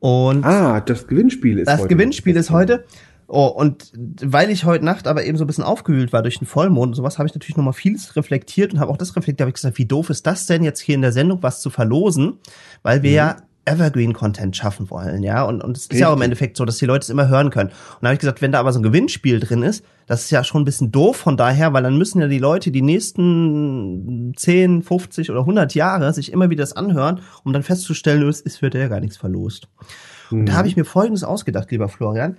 Und Ah, das Gewinnspiel ist das heute. Gewinnspiel ist heute. Oh, und weil ich heute Nacht aber eben so ein bisschen aufgewühlt war durch den Vollmond und sowas, habe ich natürlich nochmal vieles reflektiert und habe auch das reflektiert, habe ich gesagt, wie doof ist das denn jetzt hier in der Sendung was zu verlosen, weil wir ja Evergreen-Content schaffen wollen, ja. Und, und es ist ja auch im. Endeffekt so, dass die Leute es immer hören können. Und da habe ich gesagt, wenn da aber so ein Gewinnspiel drin ist, das ist ja schon ein bisschen doof von daher, weil dann müssen ja die Leute die nächsten 10, 50 oder 100 Jahre sich immer wieder das anhören, um dann festzustellen, es ist für der gar nichts verlost. Und da habe ich mir Folgendes ausgedacht, lieber Florian.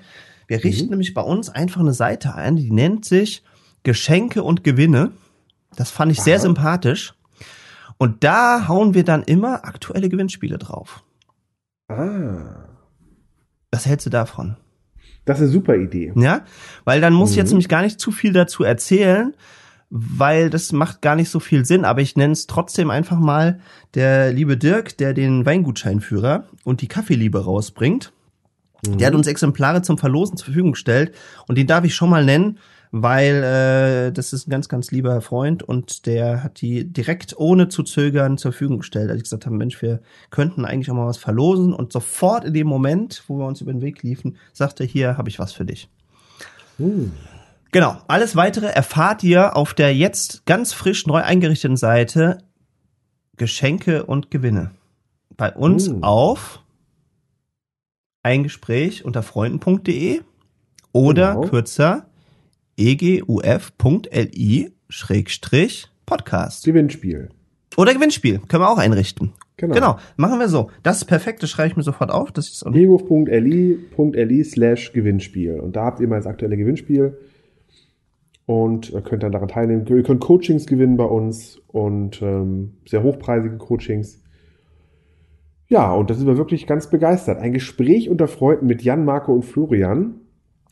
Wir richten nämlich bei uns einfach eine Seite ein, die nennt sich Geschenke und Gewinne. Das fand ich sehr Aha. sympathisch. Und da hauen wir dann immer aktuelle Gewinnspiele drauf. Ah. Was hältst du davon? Das ist eine super Idee. Ja, weil dann muss ich jetzt Mhm. nämlich gar nicht zu viel dazu erzählen, weil das macht gar nicht so viel Sinn. Aber ich nenne es trotzdem einfach mal der liebe Dirk, der den Weingutscheinführer und die Kaffeeliebe rausbringt. Der hat uns Exemplare zum Verlosen zur Verfügung gestellt und den darf ich schon mal nennen, weil äh, das ist ein ganz, ganz lieber Freund und der hat die direkt ohne zu zögern zur Verfügung gestellt. Als ich gesagt habe, Mensch, wir könnten eigentlich auch mal was verlosen und sofort in dem Moment, wo wir uns über den Weg liefen, sagte er, hier habe ich was für dich. Hm. Genau, alles weitere erfahrt ihr auf der jetzt ganz frisch neu eingerichteten Seite Geschenke und Gewinne. Bei uns Hm. auf ein Gespräch unter freunden.de oder Genau. kürzer eguf.li Schrägstrich Podcast. Gewinnspiel. Oder Gewinnspiel, können wir auch einrichten. Genau. Genau, machen wir so. Das ist perfekt, das schreibe ich mir sofort auf. Das ist Legov.li.li slash Gewinnspiel. Und da habt ihr mal das aktuelle Gewinnspiel und äh, könnt dann daran teilnehmen. Ihr könnt Coachings gewinnen bei uns und ähm, sehr hochpreisige Coachings. Ja, und da sind wir wirklich ganz begeistert. Ein Gespräch unter Freunden mit Jan, Marco und Florian.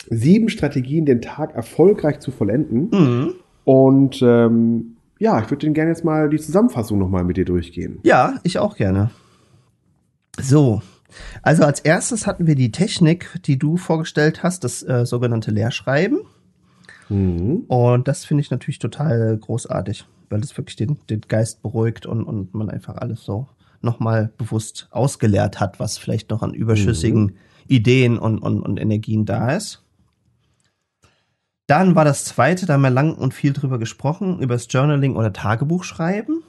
Sieben Strategien, den Tag erfolgreich zu vollenden. Mhm. Und ähm, ja, ich würde Ihnen gerne jetzt mal die Zusammenfassung nochmal mit dir durchgehen. Ja, ich auch gerne. So, also als erstes hatten wir die Technik, die du vorgestellt hast, das äh, sogenannte Leerschreiben. Mhm. Und das finde ich natürlich total großartig, weil das wirklich den, den Geist beruhigt und, und man einfach alles so nochmal bewusst ausgeleert hat, was vielleicht noch an überschüssigen Ideen und, und, und Energien da ist. Dann war das zweite, da haben wir lang und viel drüber gesprochen, über das Journaling oder Tagebuch schreiben.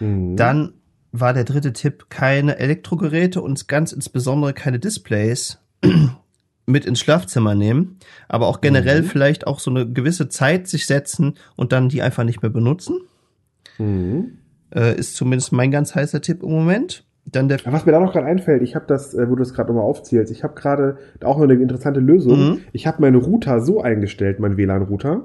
Mhm. Dann war der dritte Tipp keine Elektrogeräte und ganz insbesondere keine Displays mit ins Schlafzimmer nehmen, aber auch generell Mhm. vielleicht auch so eine gewisse Zeit sich setzen und dann die einfach nicht mehr benutzen. Mhm. Äh, ist zumindest mein ganz heißer Tipp im Moment. Dann der Was mir da noch gerade einfällt, ich habe das, äh, wo du es gerade nochmal aufzählst, ich habe gerade auch noch eine interessante Lösung. Mhm. Ich habe meinen Router so eingestellt, mein WLAN-Router,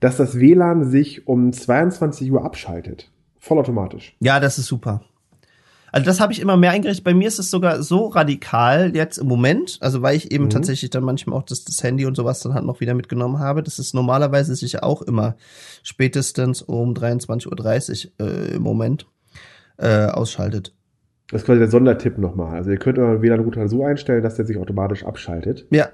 dass das WLAN sich um 22 Uhr abschaltet. Vollautomatisch. Ja, das ist super. Also das habe ich immer mehr eingerichtet. Bei mir ist es sogar so radikal jetzt im Moment, also weil ich eben Mhm. tatsächlich dann manchmal auch das, das Handy und sowas dann halt noch wieder mitgenommen habe. Das ist normalerweise sich auch immer spätestens um 23.30 Uhr äh, im Moment äh, ausschaltet. Das ist quasi der Sondertipp nochmal. Also ihr könnt euren WLAN-Router so einstellen, dass der sich automatisch abschaltet. Ja,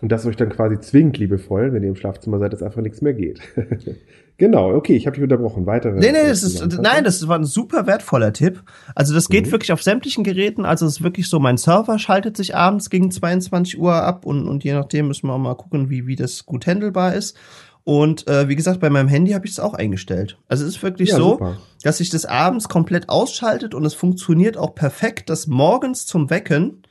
Und das euch dann quasi zwingt, liebevoll, wenn ihr im Schlafzimmer seid, dass einfach nichts mehr geht. genau, okay, ich habe dich unterbrochen. Weitere. Nee, nee, das ist, nein, das war ein super wertvoller Tipp. Also das geht Mhm. wirklich auf sämtlichen Geräten. Also es ist wirklich so, mein Server schaltet sich abends gegen 22 Uhr ab und, und je nachdem müssen wir auch mal gucken, wie, wie das gut handelbar ist. Und äh, wie gesagt, bei meinem Handy habe ich es auch eingestellt. Also es ist wirklich Ja, so, super. dass sich das abends komplett ausschaltet und es funktioniert auch perfekt, dass morgens zum Wecken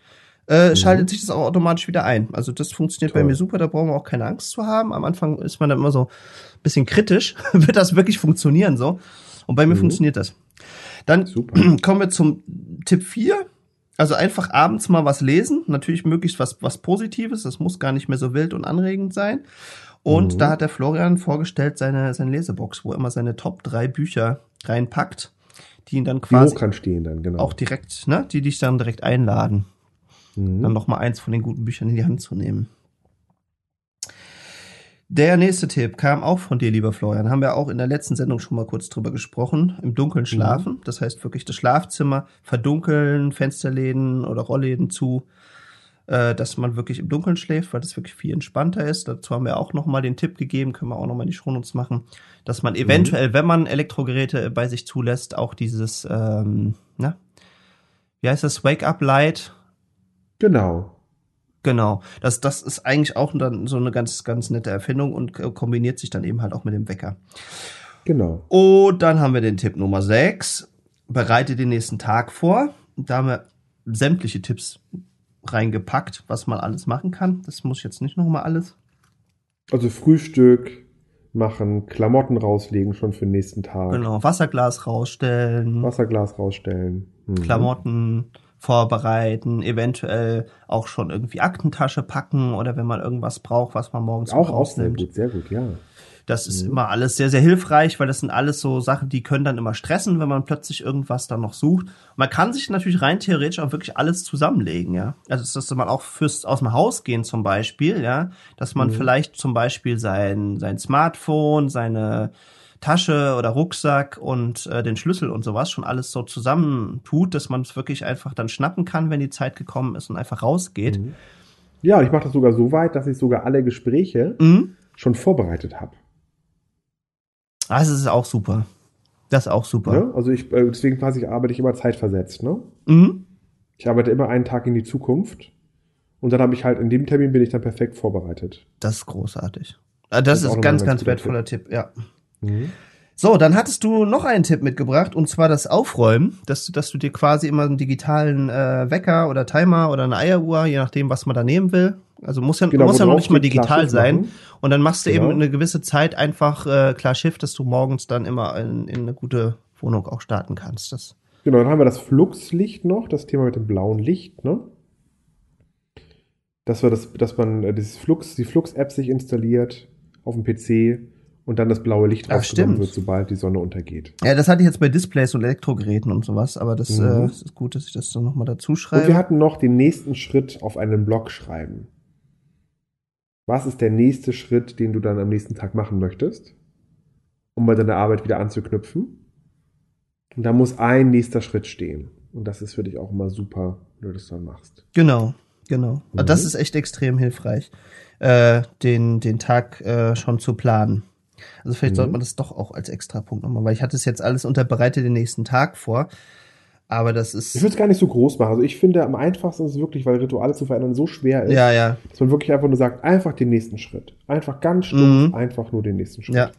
äh, schaltet sich das auch automatisch wieder ein. Also das funktioniert bei Mhm. Toll. mir super, da brauchen wir auch keine Angst zu haben. Am Anfang ist man dann immer so ein bisschen kritisch, wird das wirklich funktionieren so. Und bei mir Mhm. funktioniert das. Dann Super. kommen wir zum Tipp 4. Also einfach abends mal was lesen, natürlich möglichst was, was Positives, das muss gar nicht mehr so wild und anregend sein. Und Mhm. da hat der Florian vorgestellt seine, seine Lesebox, wo er immer seine Top drei Bücher reinpackt, die ihn dann quasi hoch kann stehen dann, genau. auch direkt, ne, die dich dann direkt einladen, Mhm. dann noch mal eins von den guten Büchern in die Hand zu nehmen. Der nächste Tipp kam auch von dir, lieber Florian. Haben wir auch in der letzten Sendung schon mal kurz drüber gesprochen. Im Dunkeln schlafen. Das heißt wirklich das Schlafzimmer verdunkeln, Fensterläden oder Rollläden zu, äh, dass man wirklich im Dunkeln schläft, weil das wirklich viel entspannter ist. Dazu haben wir auch noch mal den Tipp gegeben, können wir auch noch mal in die Shownotes machen, dass man eventuell, wenn man Elektrogeräte bei sich zulässt, auch dieses, ähm, na, wie heißt das, Wake-up-Light Genau. Genau. Das, das ist eigentlich auch dann so eine ganz, ganz nette Erfindung und k- kombiniert sich dann eben halt auch mit dem Wecker. Genau. Und dann haben wir den Tipp Nummer 6. Bereite den nächsten Tag vor. Da haben wir sämtliche Tipps reingepackt, was man alles machen kann. Das muss ich jetzt nicht nochmal alles. Also Frühstück machen, Klamotten rauslegen schon für den nächsten Tag. Genau. Wasserglas rausstellen, Wasserglas rausstellen. Mhm. Klamotten vorbereiten, eventuell auch schon irgendwie Aktentasche packen oder wenn man irgendwas braucht, was man morgens Auch, auch sehr rausnimmt. gut, sehr gut, ja. Das ist Mhm. immer alles sehr, sehr hilfreich, weil das sind alles so Sachen, die können dann immer stressen, wenn man plötzlich irgendwas dann noch sucht. Man kann sich natürlich rein theoretisch auch wirklich alles zusammenlegen, ja. Also, dass man auch fürs aus dem Haus gehen zum Beispiel, ja, dass man Mhm. vielleicht zum Beispiel sein, sein Smartphone, seine Tasche oder Rucksack und äh, den Schlüssel und sowas schon alles so zusammen tut, dass man es wirklich einfach dann schnappen kann, wenn die Zeit gekommen ist und einfach rausgeht. Mhm. Ja, und ich mache das sogar so weit, dass ich sogar alle Gespräche Mhm. schon vorbereitet habe. Ah, Das ist auch super. Das ist auch super. Ne? Also ich, äh, deswegen quasi arbeite ich immer zeitversetzt. Ne? Mhm. Ich arbeite immer einen Tag in die Zukunft und dann habe ich halt in dem Termin bin ich dann perfekt vorbereitet. Das ist großartig. Ah, Das ist ist ganz, ein ganz wertvoller Tipp. ja. Mhm. So, dann hattest du noch einen Tipp mitgebracht und zwar das Aufräumen, dass du, dass du dir quasi immer einen digitalen äh, Wecker oder Timer oder eine Eieruhr, je nachdem, was man da nehmen will. Also muss ja, Genau, muss ja noch nicht mal digital sein. machen. Und dann machst du Genau. eben eine gewisse Zeit einfach äh, klar Shift, dass du morgens dann immer in, in eine gute Wohnung auch starten kannst. Das, Genau, dann haben wir das Fluxlicht noch, das Thema mit dem blauen Licht, ne? Dass wir das, dass man äh, dieses Flux, die Flux-App sich installiert auf dem PC und dann das blaue Licht Ach, rausgenommen stimmt. wird, sobald die Sonne untergeht. ja, das hatte ich jetzt bei Displays und Elektrogeräten und sowas, aber das, Mhm. äh, ist gut, dass ich das dann nochmal dazu Und schreibe. wir hatten noch den nächsten Schritt auf einen Blog schreiben. Was ist der nächste Schritt, den du dann am nächsten Tag machen möchtest, um bei deiner Arbeit wieder anzuknüpfen? Und da muss ein nächster Schritt stehen. Und das ist für dich auch immer super, wenn du das dann machst. Genau, genau. Mhm. Das ist echt extrem hilfreich, äh, den, den Tag äh, schon zu planen. Also vielleicht Mhm. sollte man das doch auch als Extrapunkt nochmal, weil ich hatte es jetzt alles unter bereite den nächsten Tag vor. Aber das ist. Ich würde es gar nicht so groß machen. Also ich finde, am einfachsten ist es wirklich, weil Rituale zu verändern so schwer ist, ja, ja. dass man wirklich einfach nur sagt, einfach den nächsten Schritt. Einfach ganz stumpf, Mhm. einfach nur den nächsten Schritt. Ja.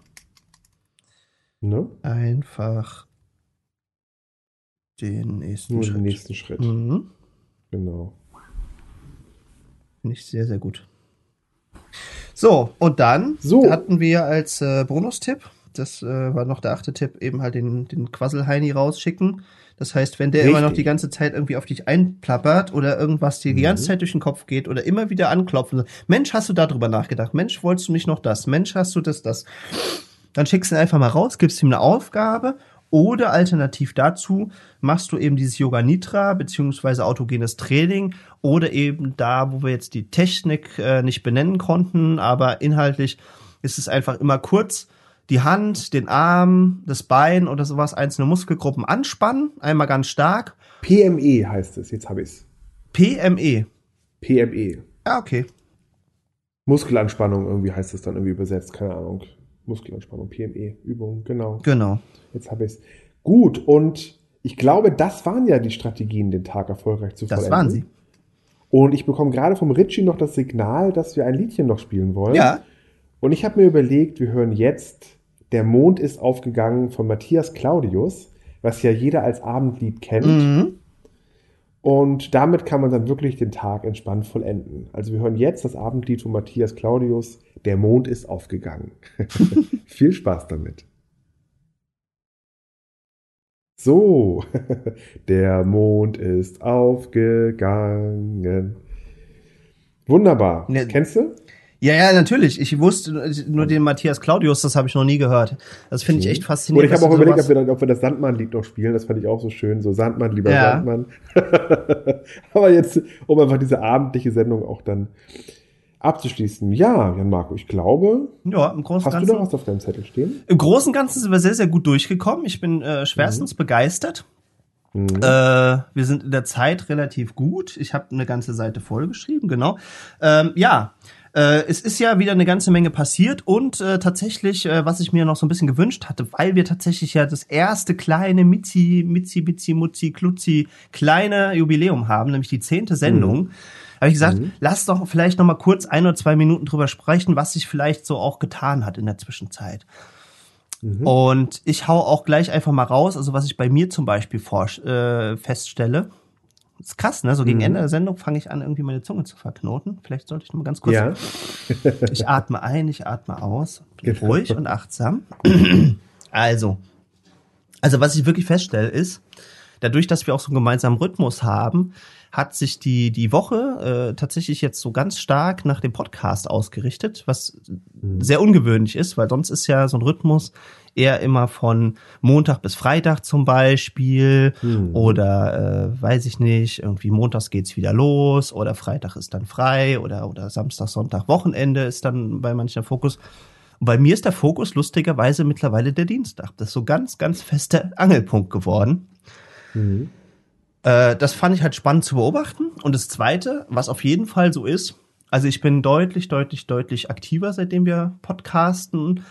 Ne? Einfach den nächsten Nur Schritt. den nächsten Schritt. Mhm. Genau. Finde ich sehr, sehr gut. So, und dann So. hatten wir als äh, Bonustipp, das äh, war noch der achte Tipp, eben halt den, den Quasselheini rausschicken. Das heißt, wenn der immer noch Richtig. die ganze Zeit irgendwie auf dich einplappert oder irgendwas dir die Mhm. ganze Zeit durch den Kopf geht oder immer wieder anklopfen, Mensch, hast du darüber nachgedacht? Mensch, wolltest du nicht noch das? Mensch, hast du das, das? Dann schickst du ihn einfach mal raus, gibst ihm eine Aufgabe oder alternativ dazu machst du eben dieses Yoga Nitra beziehungsweise autogenes Training oder eben da, wo wir jetzt die Technik äh, nicht benennen konnten, aber inhaltlich ist es einfach immer kurz die Hand, den Arm, das Bein oder sowas, einzelne Muskelgruppen anspannen, einmal ganz stark. PME heißt es, jetzt habe ich es. PME. PME. Ja, okay. Muskelanspannung irgendwie heißt es dann irgendwie übersetzt, keine Ahnung. Muskelanspannung, PME, Übung, genau. Genau. Jetzt habe ich es. Gut, und ich glaube, das waren ja die Strategien, den Tag erfolgreich zu Das vollenden. waren sie. Und ich bekomme gerade vom Ritchie noch das Signal, dass wir ein Liedchen noch spielen wollen. Ja. Und ich habe mir überlegt, wir hören jetzt Der Mond ist aufgegangen von Matthias Claudius, was ja jeder als Abendlied kennt. Mhm. Und damit kann man dann wirklich den Tag entspannt vollenden. Also wir hören jetzt das Abendlied von Matthias Claudius, Der Mond ist aufgegangen. Viel Spaß damit. So, der Mond ist aufgegangen. Wunderbar. Ne- Kennst du? Ja, ja, natürlich. Ich wusste nur den Matthias Claudius, das habe ich noch nie gehört. Das finde ich echt Oder faszinierend. ich habe auch du überlegt, ob wir, dann, ob wir das Sandmann-Lied noch spielen. Das fand ich auch so schön. So Sandmann, lieber Ja. Sandmann. Aber jetzt, um einfach diese abendliche Sendung auch dann abzuschließen. Ja, Jan-Marco, ich glaube, ja, im Großen und hast du Ganzen. noch was auf deinem Zettel stehen? Im Großen und Ganzen sind wir sehr, sehr gut durchgekommen. Ich bin äh, Mhm. schwerstens begeistert. Äh, wir sind in der Zeit relativ gut. Ich habe eine ganze Seite vollgeschrieben, genau. Ähm, ja, äh, es ist ja wieder eine ganze Menge passiert und äh, tatsächlich, äh, was ich mir noch so ein bisschen gewünscht hatte, weil wir tatsächlich ja das erste kleine Mitzi, Mitzi, Mitzi, Mutzi, Klutzi kleine Jubiläum haben, nämlich die zehnte Sendung. Habe ich gesagt, lass doch vielleicht noch mal kurz ein oder zwei Minuten drüber sprechen, was sich vielleicht so auch getan hat in der Zwischenzeit. Und ich hau auch gleich einfach mal raus, also was ich bei mir zum Beispiel vor, äh, feststelle. Ist krass, ne? So gegen Ende der Sendung fange ich an, irgendwie meine Zunge zu verknoten. Vielleicht sollte ich mal ganz kurz. Ja. Ich atme ein, ich atme aus. Bin Genau. ruhig und achtsam. Also, also was ich wirklich feststelle ist, dadurch, dass wir auch so einen gemeinsamen Rhythmus haben, hat sich die, die Woche äh, tatsächlich jetzt so ganz stark nach dem Podcast ausgerichtet, was sehr ungewöhnlich ist, weil sonst ist ja so ein Rhythmus eher immer von Montag bis Freitag zum Beispiel oder äh, weiß ich nicht, irgendwie montags geht's wieder los oder Freitag ist dann frei oder, oder Samstag, Sonntag, Wochenende ist dann bei manchen der Fokus. Bei mir ist der Fokus lustigerweise mittlerweile der Dienstag. Das ist so ganz, ganz fester Angelpunkt geworden. Äh, das fand ich halt spannend zu beobachten. Und das Zweite, was auf jeden Fall so ist, also ich bin deutlich, deutlich, deutlich aktiver, seitdem wir podcasten,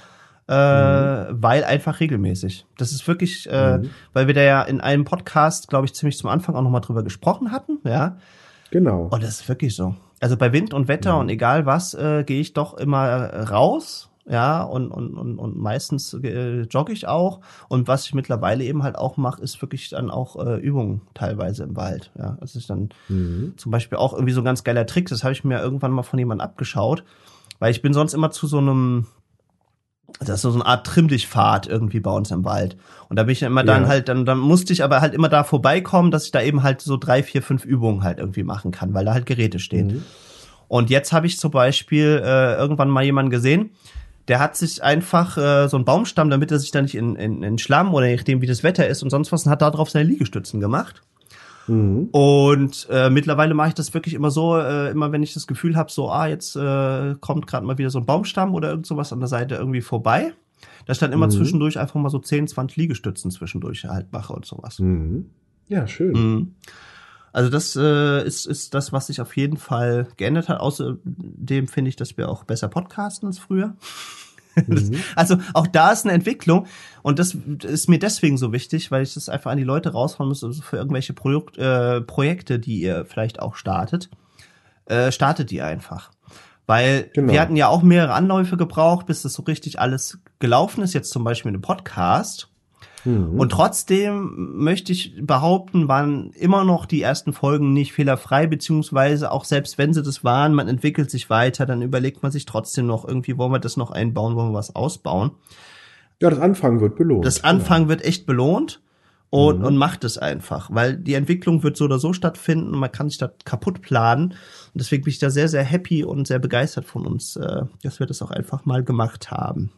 äh, weil einfach regelmäßig. Das ist wirklich, äh, weil wir da ja in einem Podcast, glaube ich, ziemlich zum Anfang auch nochmal drüber gesprochen hatten, ja. Genau. Und das ist wirklich so. Also bei Wind und Wetter und egal was, äh, gehe ich doch immer raus, ja, und, und, und, und meistens äh, jogge ich auch. Und was ich mittlerweile eben halt auch mache, ist wirklich dann auch äh, Übungen teilweise im Wald. Ja, das ist dann zum Beispiel auch irgendwie so ein ganz geiler Trick. Das habe ich mir irgendwann mal von jemandem abgeschaut, weil ich bin sonst immer zu so einem das ist so eine Art Trimm-dich-Pfad irgendwie bei uns im Wald. Und da bin ich immer dann Ja. halt, dann, dann musste ich aber halt immer da vorbeikommen, dass ich da eben halt so drei, vier, fünf Übungen halt irgendwie machen kann, weil da halt Geräte stehen. Und jetzt habe ich zum Beispiel äh, irgendwann mal jemanden gesehen, der hat sich einfach äh, so einen Baumstamm, damit er sich da nicht in, in, in Schlamm oder je nachdem, wie das Wetter ist und sonst was, und hat da drauf seine Liegestützen gemacht. Und äh, mittlerweile mache ich das wirklich immer so, äh, immer wenn ich das Gefühl habe, so, ah, jetzt äh, kommt gerade mal wieder so ein Baumstamm oder irgend sowas an der Seite irgendwie vorbei, dass ich dann immer zwischendurch einfach mal so 10, 20 Liegestützen zwischendurch halt mache und sowas. Mhm. Ja, schön. Mhm. Also das äh, ist, ist das, was sich auf jeden Fall geändert hat. Außerdem finde ich, dass wir auch besser podcasten als früher. Das, also auch da ist eine Entwicklung und das ist mir deswegen so wichtig, weil ich das einfach an die Leute raushauen muss, also für irgendwelche Produkt, äh, Projekte, die ihr vielleicht auch startet, äh, startet die einfach. Weil Genau. wir hatten ja auch mehrere Anläufe gebraucht, bis das so richtig alles gelaufen ist, jetzt zum Beispiel mit dem Podcast. Und trotzdem möchte ich behaupten, waren immer noch die ersten Folgen nicht fehlerfrei, beziehungsweise auch selbst wenn sie das waren, man entwickelt sich weiter, dann überlegt man sich trotzdem noch, irgendwie wollen wir das noch einbauen, wollen wir was ausbauen. Ja, das Anfangen wird belohnt. Das Anfangen wird echt belohnt und, und macht es einfach, weil die Entwicklung wird so oder so stattfinden und man kann sich da kaputt planen. Und deswegen bin ich da sehr, sehr happy und sehr begeistert von uns, äh, dass wir das auch einfach mal gemacht haben.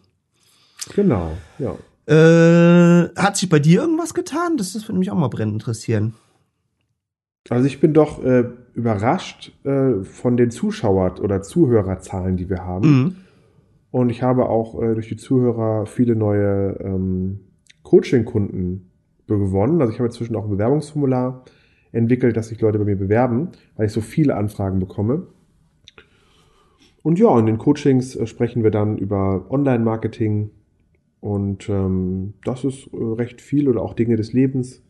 Genau, ja. Äh, hat sich bei dir irgendwas getan? Das, das würde mich auch mal brennend interessieren. Also ich bin doch äh, überrascht äh, von den Zuschauer- oder Zuhörerzahlen, die wir haben. Mhm. Und ich habe auch äh, durch die Zuhörer viele neue ähm, Coaching-Kunden gewonnen. Also ich habe inzwischen auch ein Bewerbungsformular entwickelt, dass sich Leute bei mir bewerben, weil ich so viele Anfragen bekomme. Und ja, in den Coachings äh, sprechen wir dann über Online-Marketing und ähm, das ist äh, recht viel oder auch Dinge des Lebens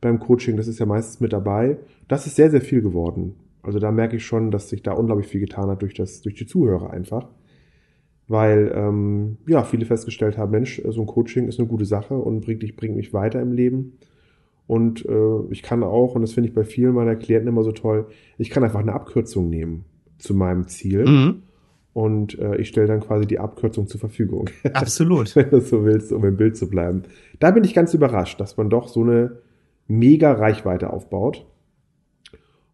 beim Coaching, das ist ja meistens mit dabei. Das ist sehr, sehr viel geworden. Also da merke ich schon, dass sich da unglaublich viel getan hat durch, das, durch die Zuhörer einfach. Weil ähm, ja, viele festgestellt haben, Mensch, so ein Coaching ist eine gute Sache und bringt, dich, bringt mich weiter im Leben. Und äh, ich kann auch, und das finde ich bei vielen meiner Klienten immer so toll, ich kann einfach eine Abkürzung nehmen zu meinem Ziel. Mhm. Und äh, ich stelle dann quasi die Abkürzung zur Verfügung. Absolut. wenn du so willst, um im Bild zu bleiben. Da bin ich ganz überrascht, dass man doch so eine mega Reichweite aufbaut.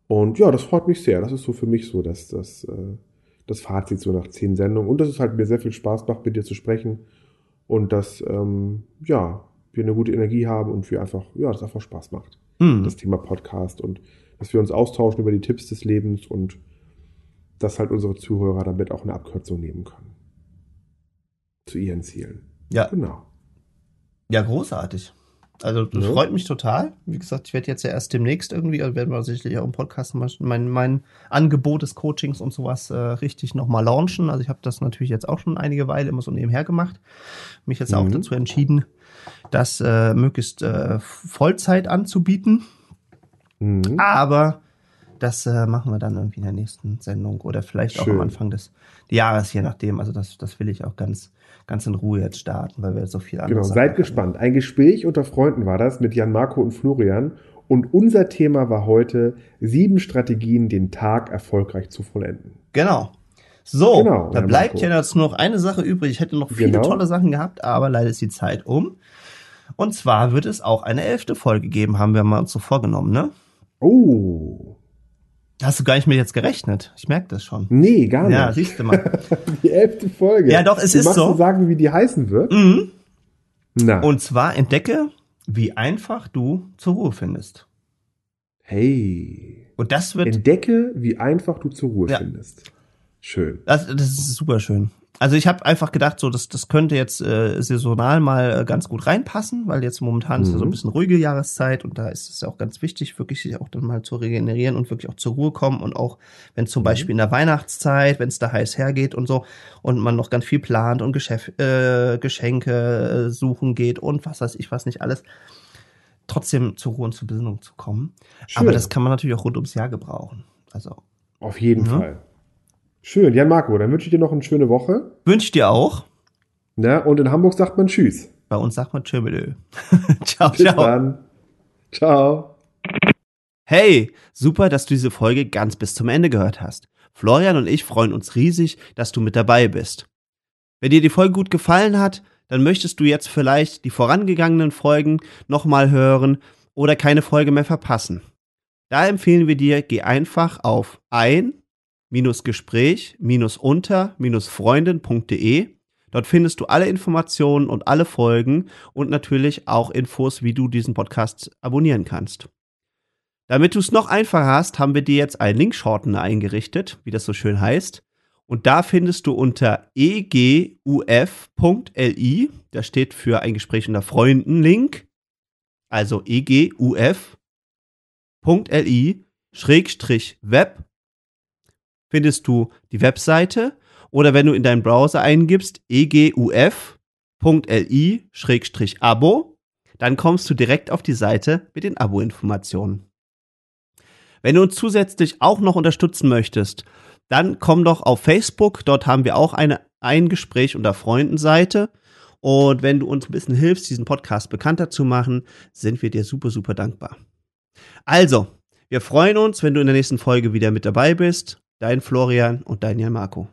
Und ja, das freut mich sehr. Das ist so für mich so, dass das, äh, das Fazit so nach zehn Sendungen. Und dass es halt mir sehr viel Spaß macht, mit dir zu sprechen. Und dass, ähm, ja, wir eine gute Energie haben und wir einfach, ja, das einfach Spaß macht. Hm. Das Thema Podcast und dass wir uns austauschen über die Tipps des Lebens und dass halt unsere Zuhörer damit auch eine Abkürzung nehmen können. Zu ihren Zielen. Ja. Genau. Ja, großartig. Also das Ja. freut mich total. Wie gesagt, ich werde jetzt ja erst demnächst irgendwie, also werden wir sicherlich auch im Podcast mein, mein Angebot des Coachings und sowas äh, richtig nochmal launchen. Also ich habe das natürlich jetzt auch schon einige Weile immer so nebenher gemacht. Mich jetzt auch Mhm. dazu entschieden, das äh, möglichst äh, Vollzeit anzubieten. Mhm. Aber das äh, machen wir dann irgendwie in der nächsten Sendung oder vielleicht auch Schön. am Anfang des Jahres, je nachdem. Also das, das will ich auch ganz, ganz in Ruhe jetzt starten, weil wir so viel Genau, anderes seid gespannt. Ein Gespräch unter Freunden war das mit Jan Marco und Florian. Und unser Thema war heute sieben Strategien, den Tag erfolgreich zu vollenden. Genau. So, Genau, da bleibt Marco. ja jetzt nur noch eine Sache übrig. Ich hätte noch viele Genau. tolle Sachen gehabt, aber leider ist die Zeit um. Und zwar wird es auch eine elfte Folge geben, haben wir mal uns so vorgenommen, ne? Oh, Hast du gar nicht mit jetzt gerechnet? Ich merke das schon. nee, gar Ja, nicht. siehst du mal. Die elfte Folge. Ja, doch, es du ist machst so. Du sagen, wie die heißen wird? mhm. Na, Und zwar entdecke, wie einfach du zur Ruhe findest. hey. Und das wird Entdecke, wie einfach du zur Ruhe Ja. findest. Schön. Das, das ist super schön. Also ich habe einfach gedacht, so das, das könnte jetzt äh, saisonal mal äh, ganz gut reinpassen, weil jetzt momentan ist ja so ein Mhm. bisschen ruhige Jahreszeit und da ist es ja auch ganz wichtig, wirklich sich auch dann mal zu regenerieren und wirklich auch zur Ruhe kommen und auch wenn Mhm. zum Beispiel in der Weihnachtszeit, wenn es da heiß hergeht und so und man noch ganz viel plant und Geschäf äh, Geschenke äh, suchen geht und was weiß ich was nicht alles, trotzdem zur Ruhe und zur Besinnung zu kommen. Schön. Aber das kann man natürlich auch rund ums Jahr gebrauchen. Also Auf jeden Ja. Fall. Schön. Jan Marco, dann wünsche ich dir noch eine schöne Woche. wünsche ich dir auch. Ne? Und in Hamburg sagt man Tschüss. Bei uns sagt man Tschüss. ciao, Bis ciao. dann. Ciao. Hey, super, dass du diese Folge ganz bis zum Ende gehört hast. Florian und ich freuen uns riesig, dass du mit dabei bist. Wenn dir die Folge gut gefallen hat, dann möchtest du jetzt vielleicht die vorangegangenen Folgen nochmal hören oder keine Folge mehr verpassen. Da empfehlen wir dir, geh einfach auf ein-gespräch-unter-freundin.de. Dort findest du alle Informationen und alle Folgen und natürlich auch Infos, wie du diesen Podcast abonnieren kannst. Damit du es noch einfacher hast, haben wir dir jetzt einen Linkshortener eingerichtet, wie das so schön heißt. Und da findest du unter eguf.li, das steht für ein Gespräch unter Freunden Link, also eguf.li schrägstrich web findest du die Webseite oder wenn du in deinen Browser eingibst eguf.li schrägstrich abo, dann kommst du direkt auf die Seite mit den Abo-Informationen. Wenn du uns zusätzlich auch noch unterstützen möchtest, dann komm doch auf Facebook. Dort haben wir auch eine ein Gespräch unter Freunden-Seite. Und wenn du uns ein bisschen hilfst, diesen Podcast bekannter zu machen, sind wir dir super, super dankbar. Also, wir freuen uns, wenn du in der nächsten Folge wieder mit dabei bist. Dein Florian und dein Jan Marco.